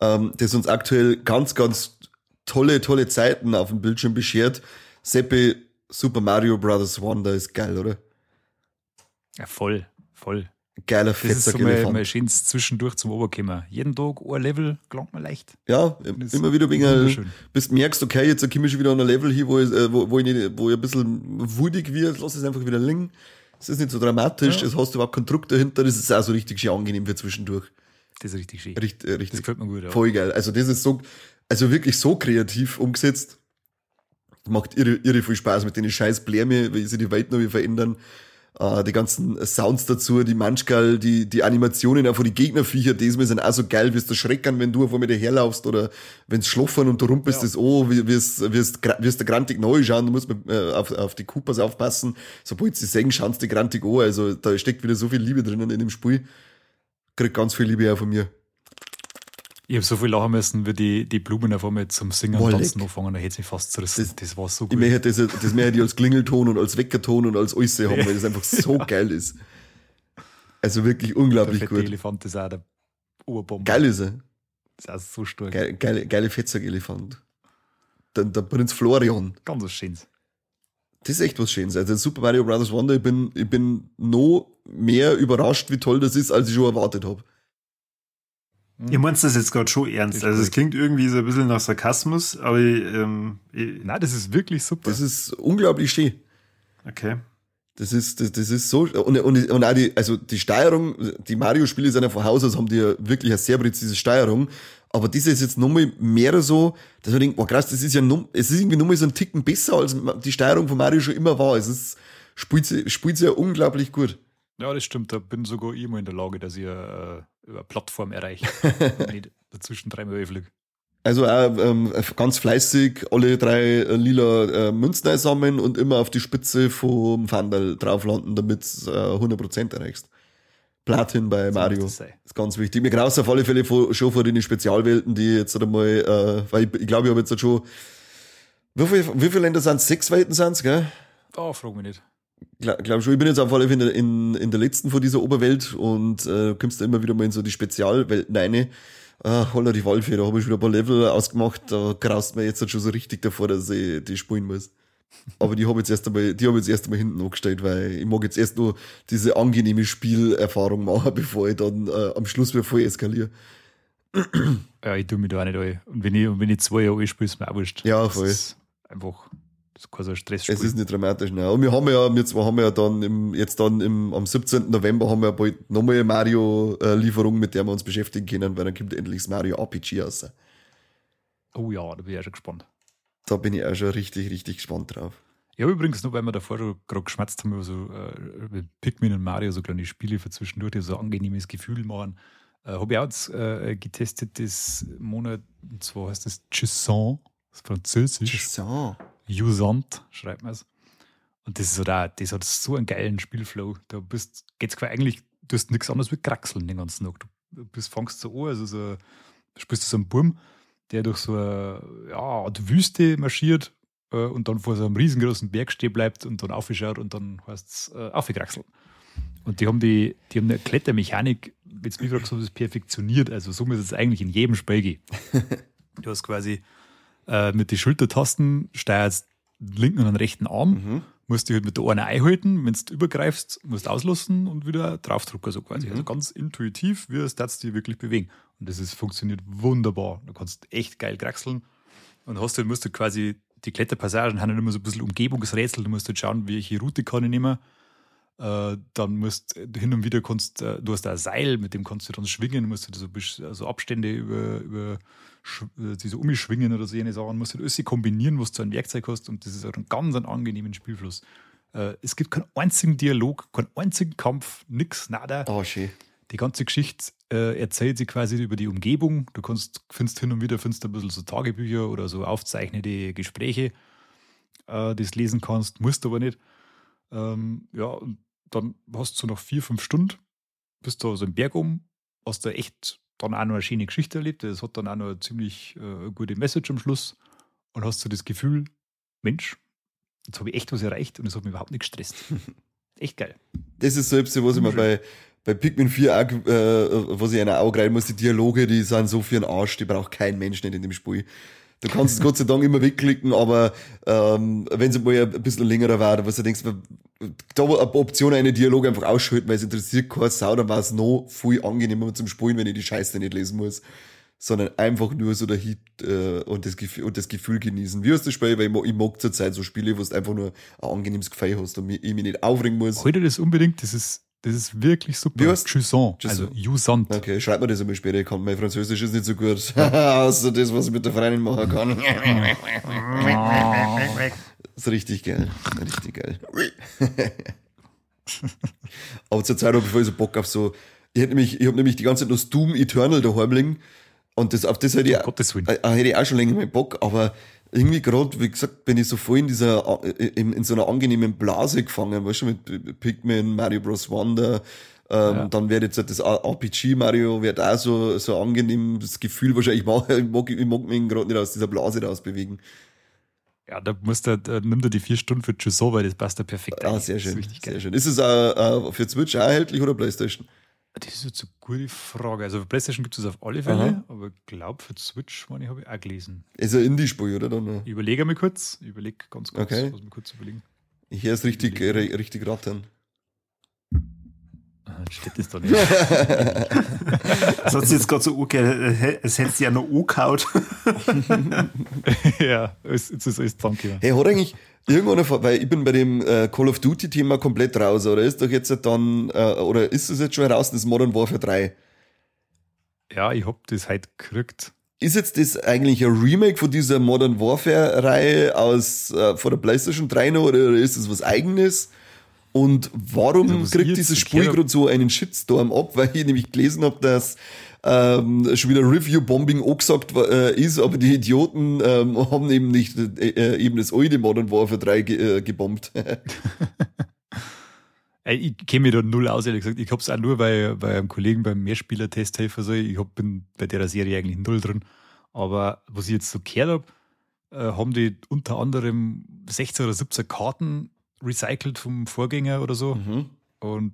ähm, das uns aktuell ganz, ganz tolle, tolle Zeiten auf dem Bildschirm beschert. Seppi, Super Mario Bros. Wonder ist geil, oder? Ja, voll, voll. Geiler, fetter Das ist so mein, mein schönes zwischendurch zum Oberkommen. Jeden Tag ein Level, gelangt mir leicht. Ja, immer wieder wegen, bis du merkst, okay, jetzt komme ich schon wieder an ein Level hier, wo ich, äh, wo, wo ich, nicht, wo ich ein bisschen wudig wird, lass es einfach wieder liegen. Es ist nicht so dramatisch, ja. es hast überhaupt keinen Druck dahinter, das ist auch so richtig schön angenehm für zwischendurch. Das ist richtig schön. Richtig, äh, richtig. Das gefällt mir gut, ja. Voll geil. Also das ist so, also wirklich so kreativ umgesetzt. Macht irre, irre viel Spaß mit den scheiß Blärme, wie sie die Welt noch verändern. Äh, die ganzen Sounds dazu, die manchmal, die, die Animationen auch von die Gegnerviecher, die sind auch so geil, wie es da schreckern, wenn du vor mir daherlaufst oder wenn es schluffern und du rumpelst ja. das oh, es, wie es der Grantig neu schauen, du musst äh, auf, auf die Coopers aufpassen, sobald sie sagen, schauen die Grantig an, also da steckt wieder so viel Liebe drinnen in dem Spiel. Kriegt ganz viel Liebe auch von mir. Ich habe so viel lachen müssen, wie die, die Blumen auf einmal zum Singen und Tanzen anfangen, da hätte es mich fast zerrissen. Das, das war so gut. Ich möchte das, das möchte ich als Klingelton und als Weckerton und als alles haben, weil das einfach so ja. geil ist. Also wirklich unglaublich der gut. Der Elefant ist auch der Oberbombe. Geil ist er. Das ist auch so stark. Geile, geile, geile Fettsack-Elefant. Der, der Prinz Florian. Ganz was Schönes. Das ist echt was Schönes. Also Super Mario Bros. Wonder, ich bin, ich bin noch mehr überrascht, wie toll das ist, als ich schon erwartet habe. Hm. Ihr meint das jetzt gerade schon ernst. Also es klingt irgendwie so ein bisschen nach Sarkasmus, aber ähm, Nein, das ist wirklich super. Das ist unglaublich schön. Okay. Das ist, das, das ist so, und, und, und auch die, also die Steuerung, die Mario-Spiele sind ja von Haus aus, haben die ja wirklich eine sehr präzise Steuerung. Aber diese ist jetzt nochmal mehr so, dass man denkt, boah krass, das ist ja noch, es ist irgendwie nochmal so ein Ticken besser, als die Steuerung von Mario schon immer war. Es ist, spielt sie, spielt sie ja unglaublich gut. Ja, das stimmt. Da bin sogar ich mal in der Lage, dass ich äh, über Plattform erreiche. nicht dazwischen dreimal fliege. Also auch ähm, ganz fleißig alle drei äh, lila äh, Münzen einsammeln und immer auf die Spitze vom Fandal drauf landen, damit du äh, 100% erreichst. Platin bei so Mario. Das ist ganz wichtig. Mir graus auf alle Fälle schon vor den Spezialwelten, die jetzt einmal, äh, weil ich, ich glaube, ich habe jetzt schon, wie, viel, wie viele Länder sind es? Sechs Welten sind es, gell? Oh, frag mich nicht glaube schon, ich bin jetzt auf alle Fälle in, in der letzten von dieser Oberwelt und äh, kommst da immer wieder mal in so die Spezialwelten rein. Ah, holla die Waldfee, da habe ich wieder ein paar Level ausgemacht, da graust mir jetzt halt schon so richtig davor, dass ich die spielen muss. Aber die habe ich jetzt erst einmal, die habe ich jetzt erst einmal hinten angestellt, weil ich mag jetzt erst nur diese angenehme Spielerfahrung machen, bevor ich dann äh, am Schluss wieder voll eskaliere. ja, ich tue mich da auch nicht an. Und wenn ich, und wenn ich zwei Jahre spiele, ist mir auch wurscht. Ja, voll. einfach das ist kein so Stress. Es ist nicht dramatisch, nein. Und wir haben ja, wir zwei haben ja dann im, jetzt dann im, am 17. November haben wir bald nochmal eine Mario-Lieferung, mit der wir uns beschäftigen können, weil dann kommt endlich das Mario RPG raus. Oh ja, da bin ich auch schon gespannt. Da bin ich auch schon richtig, richtig gespannt drauf. Ich habe übrigens nur, weil wir davor schon gerade geschmatzt haben, über so äh, Pikmin und Mario, so kleine Spiele für zwischendurch, die so ein angenehmes Gefühl machen. Äh, habe ich auch jetzt, äh, getestet, das Monat, und zwar heißt das Chisson, das ist französisch. Chisson. Jusant, schreibt man es. Und das ist so da, das hat so einen geilen Spielflow. Da bist, geht's quasi eigentlich, du hast nichts anderes wie Kraxeln den ganzen Tag. Du bist, fangst so an, also so, du spielst so einen Burm, der durch so eine ja, Art Wüste marschiert äh, und dann vor so einem riesengroßen Berg stehen bleibt und dann aufschaut und dann heißt es äh, aufgekraxelt. Und die haben die, die haben eine Klettermechanik, jetzt mich fragst, das perfektioniert. Also so muss es eigentlich in jedem Spiel gehen. Du hast quasi äh, mit den Schultertasten steuerst den linken und den rechten Arm, mhm. musst dich halt mit der einen einhalten, wenn du übergreifst, musst du auslassen und wieder draufdrücken, so quasi. Mhm. Also ganz intuitiv, wie das darfst du wirklich bewegen. Und das ist, funktioniert wunderbar. Du kannst echt geil kraxeln und hast, musst du quasi die Kletterpassagen haben immer so ein bisschen Umgebungsrätsel. Du musst halt schauen, welche Route kann ich nehmen. Äh, dann musst hin und wieder kannst, äh, du hast da ein Seil, mit dem kannst du dann schwingen, musst du so also Abstände über, über diese Umschwingen oder so jene Sachen, musst du alles kombinieren, was du ein Werkzeug hast und das ist auch ein ganz einen angenehmen Spielfluss. Äh, es gibt keinen einzigen Dialog, keinen einzigen Kampf, nix, nada. Oh, schön. Die ganze Geschichte äh, erzählt sie quasi über die Umgebung. Du kannst, findest hin und wieder findest ein bisschen so Tagebücher oder so aufzeichnete Gespräche, äh, die du lesen kannst, musst aber nicht. Ähm, ja, und dann hast du so nach vier, fünf Stunden, bist du so im Berg um, hast du echt dann auch noch eine schöne Geschichte erlebt. Das hat dann auch noch eine ziemlich äh, gute Message am Schluss. Und hast du das Gefühl, Mensch, jetzt habe ich echt was erreicht und es hat mich überhaupt nicht gestresst. echt geil. Das ist selbst, was ich mir bei, bei Pikmin 4 auch, äh, was ich einer Auge rein muss, die Dialoge, die sind so für einen Arsch, die braucht kein Mensch nicht in dem Spiel. Du kannst es Gott sei Dank immer wegklicken, aber ähm, wenn es mal ein bisschen längerer war, was du denkst, da war eine Option, eine Dialog einfach ausschalten, weil es interessiert keine Sau, dann war es noch viel angenehmer zum Spielen, wenn ich die Scheiße nicht lesen muss. Sondern einfach nur so der Hit äh, und, das Gefühl, und das Gefühl genießen. Wie hast du das Spiel? Weil ich mag, ich mag zur Zeit so Spiele, wo du einfach nur ein angenehmes Gefühl hast und ich mich nicht aufregen muss. Heute das unbedingt, das ist das ist wirklich super. Heißt Jusant, also Jusant. Okay, schreibt mir das einmal später. Ich kann, mein Französisch ist nicht so gut. Außer das, was ich mit der Freundin machen kann. das ist richtig geil. Richtig geil. Aber zur Zeit habe ich voll so Bock auf so, ich hätte nämlich, ich habe nämlich die ganze Zeit noch Doom Eternal daheim liegen. Und das, auf das hätte ich, äh, hätte ich auch schon länger mal Bock, aber irgendwie gerade, wie gesagt, bin ich so voll in dieser, äh, in, in so einer angenehmen Blase gefangen, weißt du, mit Pikmin, Mario Bros. Wonder, ähm, Ja. dann wird jetzt halt das RPG Mario, wird auch so, so angenehm, das Gefühl wahrscheinlich, ich mag, ich mag, ich mag mich gerade nicht aus dieser Blase rausbewegen. Ja, da musst du, da nimm dir die vier Stunden für Chuso, weil das passt da perfekt Ah, sehr schön, sehr schön. Ist es auch, äh, für Switch auch erhältlich oder Playstation? Das ist jetzt eine gute Frage. Also für PlayStation gibt es auf alle Fälle, Aha. aber ich glaube für Switch, meine ich, habe ich auch gelesen. Ist ein Indie-Spiel, oder? Dann, Ich überlege mal kurz, ich überlege ganz kurz, Okay. muss mir kurz überlegen. ich höre es richtig, äh, richtig rattern. Steht das da nicht. Das hat sich jetzt gerade so angehört, als hättest du ja noch angehaut. ja, es- jetzt ist alles danke. Hey, hat eigentlich irgendwann, eine, weil ich bin bei dem äh, Call of Duty Thema komplett raus, oder ist doch jetzt dann, äh, oder ist es jetzt schon raus, das Modern Warfare 3? Ja, ich hab das heute gekriegt. Ist jetzt das eigentlich ein Remake von dieser Modern Warfare Reihe aus, äh, von der PlayStation 3 noch, oder ist es was eigenes? Und warum Also, kriegt dieses Spiel gerade so einen Shitstorm ab? Weil ich nämlich gelesen habe, dass ähm, schon wieder Review-Bombing angesagt äh, ist, aber die Idioten ähm, haben eben nicht äh, äh, eben das alte Modern Warfare 3 ge äh, gebombt. Ich kenne mich da null aus, ehrlich gesagt. Ich hab's auch nur bei, bei einem Kollegen beim Mehrspieler-Testhelfer so. Ich hab, bin bei der Serie eigentlich null drin. Aber was ich jetzt so gehört habe, äh, haben die unter anderem 16 oder 17 Karten recycelt vom Vorgänger oder so. Mhm. Und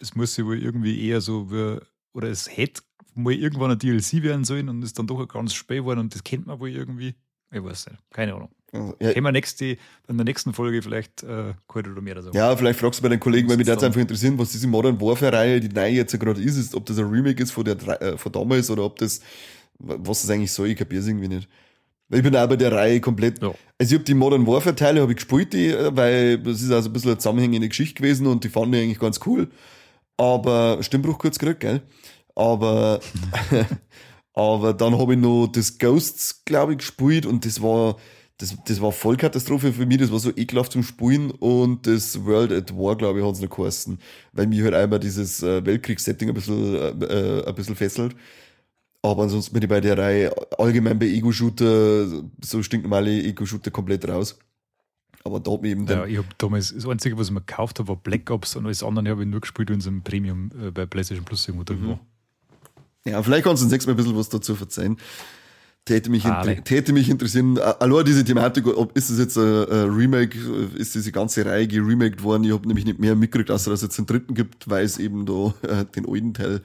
es muss ja wohl irgendwie eher so, wie, oder es hätte mal irgendwann ein DLC werden sollen und ist dann doch ganz spät geworden und das kennt man wohl irgendwie. Ich weiß nicht, keine Ahnung. Also, ja, Können wir nächste, in der nächsten Folge vielleicht äh, oder mehr oder so. ja, vielleicht fragst du bei den Kollegen, weil mich das einfach interessieren, was diese Modern Warfare-Reihe, die neue jetzt gerade ist, ist, ob das ein Remake ist von der äh, von damals oder ob das, was das eigentlich soll, ich kapier's irgendwie nicht. Ich bin auch bei der Reihe komplett. Ja. Also ich habe die Modern Warfare Teile habe ich gespielt, die, weil das ist also ein bisschen eine zusammenhängende Geschichte gewesen und die fand ich eigentlich ganz cool. Aber Stimmbruch kurz gekriegt, gell? Aber aber dann habe ich noch das Ghosts, glaube ich, gespielt und das war das, das war Vollkatastrophe für mich, das war so ekelhaft zum Spielen und das World at War, glaube ich, hat es noch geheißen, weil mich halt einmal dieses äh, Weltkriegssetting ein bisschen, äh, äh, ein bisschen fesselt. Aber ansonsten bin ich bei der Reihe allgemein bei Ego-Shooter, so stinknormale Ego-Shooter komplett raus. Aber da hat mich eben Ja, ich habe damals, das Einzige, was ich mir gekauft habe, war Black Ops und alles andere habe ich nur gespielt, wenn es im Premium äh, bei PlayStation Plus irgendwo drin war. ja, vielleicht kannst du uns nächstes Mal ein bisschen was dazu verzeihen. Täte mich, Ah, täte mich interessieren, äh, allein diese Thematik, ob ist es jetzt ein, ein Remake, äh, ist diese ganze Reihe geremaked worden? Ich habe nämlich nicht mehr mitgekriegt, außer dass es jetzt einen dritten gibt, weil es eben da äh, den alten Teil äh,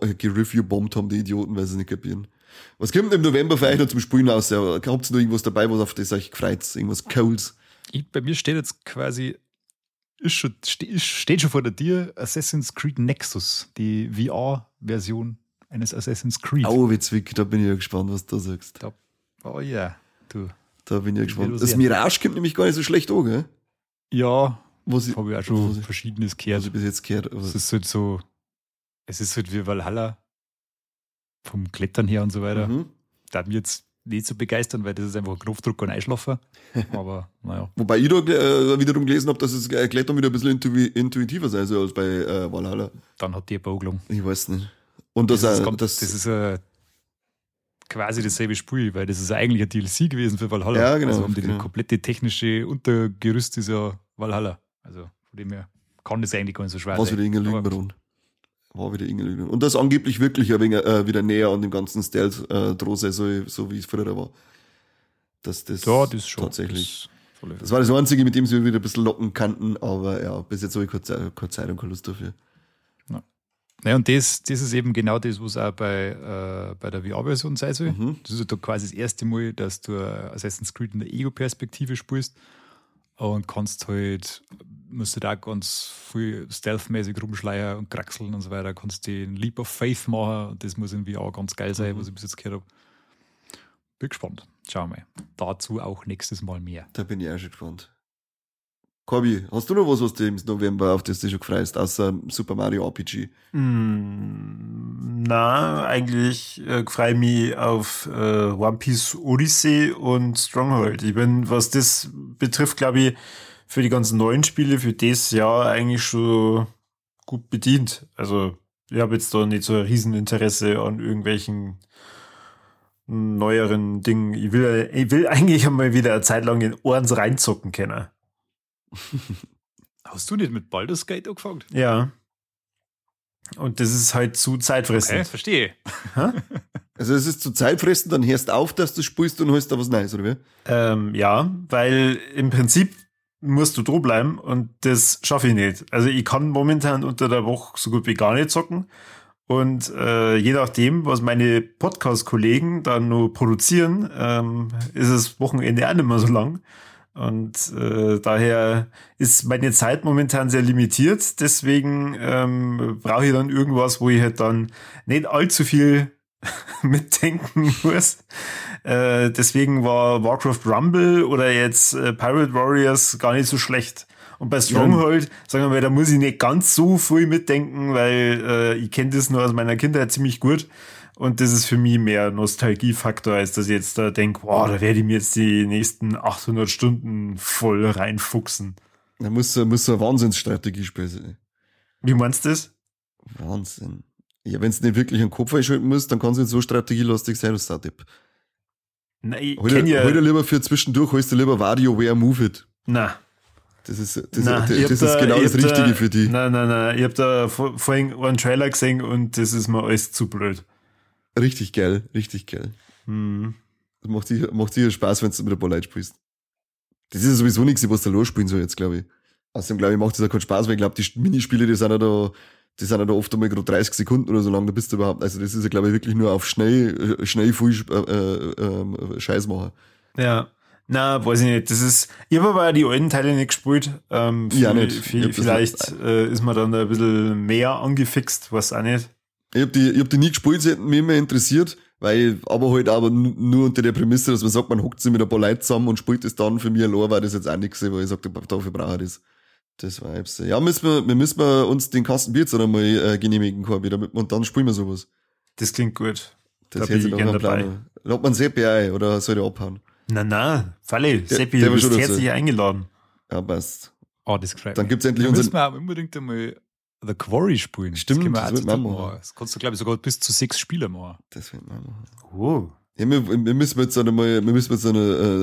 gereview-bombt haben, die Idioten, weil sie es nicht kapieren. Was kommt im November für euch noch zum Spielen aus? Habt ihr noch irgendwas dabei, was auf das euch gefreut? Irgendwas Cooles? Ich, bei mir steht jetzt quasi, ist schon, steht schon vor der Tür Assassin's Creed Nexus, die VR-Version eines Assassin's Creed. Auwitzwick, da bin ich ja gespannt, was du sagst. Da, oh ja, du. Da bin ich ja gespannt. was Das. Mirage kommt nämlich gar nicht so schlecht an, gell? Ja, Was ich, habe ich auch was schon Verschiedenes was gehört. ich bis jetzt gehört Es ist halt so, es ist halt wie Valhalla vom Klettern her und so weiter. Mhm. Da mich jetzt nicht so begeistern, weil das ist einfach ein Knopfdruck und Einschlafen. Aber naja. Wobei ich da äh, wiederum gelesen habe, dass es äh, Klettern wieder ein bisschen intu intuitiver sein soll als bei äh, Valhalla. Dann hat die eine Bogelung. Ich weiß nicht. Und das, Das, ist, ganz, das, das ist äh, quasi dasselbe Spiel, weil das ist eigentlich ein DLC gewesen für Valhalla. Ja, genau, Also um die genau. komplette technische Untergerüst ist ja Valhalla. Also von dem her kann das eigentlich gar nicht so schwer was sein. wieder Inge Aber Lügenbaron. War wieder Lügenbaron. Und das angeblich wirklich ein wenig, äh, wieder näher an dem ganzen Stealth äh, soll, so wie es früher war. Dass das, Ja, das schon. tatsächlich. Das, war das Einzige, mit dem sie wieder ein bisschen locken kannten, aber ja, bis jetzt habe ich keine Zeit, keine Zeit und keine Lust dafür. Naja, und das, das ist eben genau das, was auch bei, äh, bei der VR-Version sein soll. Mhm. Das ist ja quasi das erste Mal, dass du Assassin's Creed in der Ego-Perspektive spielst und kannst halt, musst du da ganz viel stealthmäßig rumschleiern und kraxeln und so weiter. Kannst den Leap of Faith machen und das muss in VR ganz geil sein, Mhm. was ich bis jetzt gehört habe. Bin gespannt. Schauen wir mal. Dazu auch nächstes Mal mehr. Da bin ich auch schon gespannt. Corby, hast du noch was, was du im November auf das du schon gefreust, außer Super Mario RPG? Mm, Na, eigentlich äh, freue ich mich auf äh, One Piece Odyssey und Stronghold. Ich bin, was das betrifft, glaube ich, für die ganzen neuen Spiele für das Jahr eigentlich schon gut bedient. Also ich habe jetzt da nicht so ein Rieseninteresse an irgendwelchen neueren Dingen. Ich will, ich will eigentlich einmal wieder eine Zeit lang in Ohrens reinzocken können. Hast du nicht mit Baldur's Gate angefangen? Ja. Und das ist halt zu zeitfressend. Okay, verstehe. Also es ist zu Zeitfressen, dann hörst auf, dass du spielst und holst da was Neues, oder wie? Ähm, ja, weil im Prinzip musst du bleiben und das schaffe ich nicht. Also ich kann momentan unter der Woche so gut wie gar nicht zocken. Und äh, je nachdem, was meine Podcast-Kollegen dann nur produzieren, ähm, ist das Wochenende auch nicht mehr so lang. Und äh, daher ist meine Zeit momentan sehr limitiert. Deswegen ähm, brauche ich dann irgendwas, wo ich halt dann nicht allzu viel mitdenken muss. Äh, deswegen war Warcraft Rumble oder jetzt äh, Pirate Warriors gar nicht so schlecht. Und bei Stronghold, sagen wir mal, da muss ich nicht ganz so viel mitdenken, weil äh, ich kenne das nur aus meiner Kindheit ziemlich gut. Und das ist für mich mehr Nostalgiefaktor, als dass ich jetzt da denke, wow, da werde ich mir jetzt die nächsten 800 Stunden voll reinfuchsen. Da muss, muss eine Wahnsinnsstrategie spielen. Wie meinst du das? Wahnsinn. Ja, wenn du nicht wirklich einen Kopf einschalten musst, dann kann es nicht so strategielastig sein, das Startup. Na, ich Hol kenn dir, ja, dir lieber für zwischendurch, holst du lieber WarioWare Move It. na, Das ist, das, na, das, ich hab das da- ist genau ich das hab da- Richtige für die. Nein, nein, nein. Ich habe da vor, vorhin einen Trailer gesehen und das ist mir alles zu blöd. Richtig geil, richtig geil. Hm. Das macht sicher, macht sicher Spaß, wenn du mit ein paar Leuten spielst. Das ist ja sowieso nichts, was da losspielen soll jetzt, glaube ich. Außerdem, glaube ich, macht das auch keinen Spaß, weil ich glaube, die Minispiele, die sind ja da, die sind ja da oft einmal gerade 30 Sekunden oder so lang, da bist du überhaupt, also das ist ja, glaube ich, wirklich nur auf schnell, äh, schnell viel äh, äh, äh, Scheiß machen. Ja. Na, weiß ich nicht. Das ist, ich habe aber die alten Teile nicht gespielt. Ähm, Ja, viel- nicht. Ich viel- vielleicht äh, ist man dann ein bisschen mehr angefixt, weiß auch nicht. Ich hab die, ich hab die nie gespielt, sie hätten mich immer interessiert, weil, aber halt aber nu- nur unter der Prämisse, dass man sagt, man hockt sich mit ein paar Leuten zusammen und spielt das dann. Für mich allein war das jetzt auch nichts, weil ich sagte, dafür brauche ich das. Das war jetzt, ja, müssen wir, wir müssen wir uns den Kasten Bier jetzt einmal äh, genehmigen, Corby, damit man, und dann spielen wir sowas. Das klingt gut. Das Da hätte ich ich doch gern einen Plan. dabei. Lad man Seppi ein, oder soll der abhauen? Na, na, Falle, Seppi, der du bist herzlich eingeladen. Ja, passt. Oh, das gefällt Dann mir. gibt's endlich Da müssen unseren, wir auch unbedingt einmal The Quarry spielen. Stimmt, das, das auch wird machen. machen. Das kannst du, glaube ich, sogar bis zu sechs Spieler machen. das wird man machen. Oh. Ja, wir, wir müssen jetzt einmal, wir müssen jetzt eine,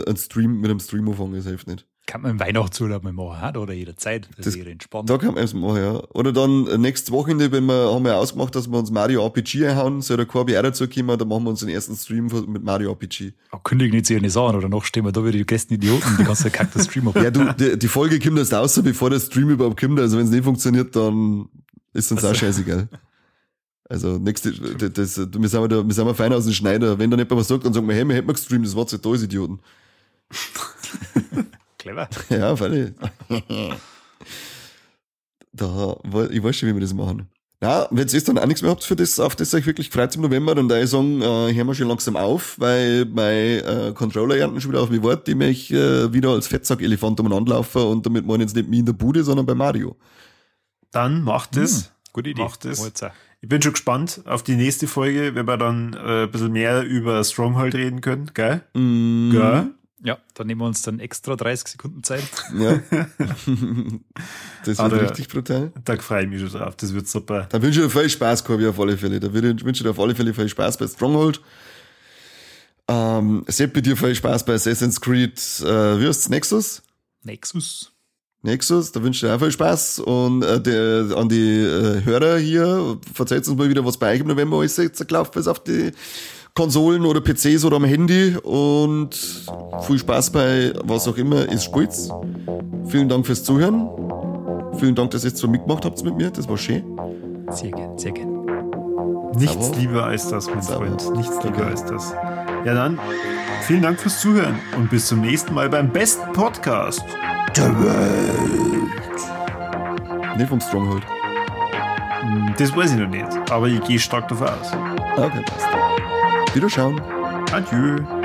äh, einen Stream, mit einem Stream anfangen, das hilft nicht. Kann man im Weihnachtsurlaub mal machen, ha? oder jederzeit. Das, Das- wäre entspannt. Da kann man es machen, ja. Oder dann äh, nächstes Wochenende, wenn wir, haben wir ausgemacht, dass wir uns Mario RPG einhauen, soll der Corby auch dazu kommen, dann machen wir uns den ersten Stream mit Mario RPG. Oh, kündigen nicht sich nicht an, oder noch stehen wir da wie die größten Idioten, die ganze kackte Streamer. Ja, du, die, die Folge kommt erst raus, bevor der Stream überhaupt kommt, also wenn es nicht funktioniert, dann ist uns auch scheißegal. Also, nächste, das, das, wir sind da, wir sind mal fein aus dem Schneider. Wenn da nicht was sagt, dann sagen wir, hey, wir hätten mal gestreamt, das war zu da, ist Idioten. Clever. Ja, völlig. da, ich weiß schon, wie wir das machen. Ja, wenn ihr dann auch nichts mehr habt für das, auf das euch wirklich freut im November, dann da ich sagen, äh, hören wir schon langsam auf, weil mein äh, Controller ernten schon wieder auf mich Wort, die mich äh, wieder als Fettsack-Elefant umeinander laufen und damit meine jetzt nicht mich in der Bude, sondern bei Mario. Dann macht es. Gute Idee. Macht es. Ich bin schon gespannt auf die nächste Folge, wenn wir dann äh, ein bisschen mehr über Stronghold reden können, gell? Mm, Gell? Ja, dann nehmen wir uns dann extra 30 Sekunden Zeit. Ja. das wird Aber- richtig brutal. Da freue ich mich schon drauf. Das wird super. Da wünsche ich dir viel Spaß, Corby, auf alle Fälle. Da wünsche ich dir auf alle Fälle viel Spaß bei Stronghold. Ähm, Seppi, dir viel Spaß bei Assassin's Creed, äh, wie heißt's, Nexus? Nexus. Nexus, da wünsche ich dir auch viel Spaß. Und äh, der, an die äh, Hörer hier, verzeiht uns mal wieder, was bei euch im November alles gelaufen ist auf die Konsolen oder PCs oder am Handy. Und viel Spaß bei was auch immer es spielt. Vielen Dank fürs Zuhören. Vielen Dank, dass ihr jetzt so mitgemacht habt mit mir. Das war schön. Sehr gern, sehr gern. Nichts Sauber. lieber als das, mein Sauber. Freund. Nichts Danke. lieber als das. Ja, dann vielen Dank fürs Zuhören und bis zum nächsten Mal beim besten Podcast. Nicht vom Stronghold. Hm, Das weiß ich noch nicht, aber ich gehe stark davon aus. Okay, passt. Gros Adjø.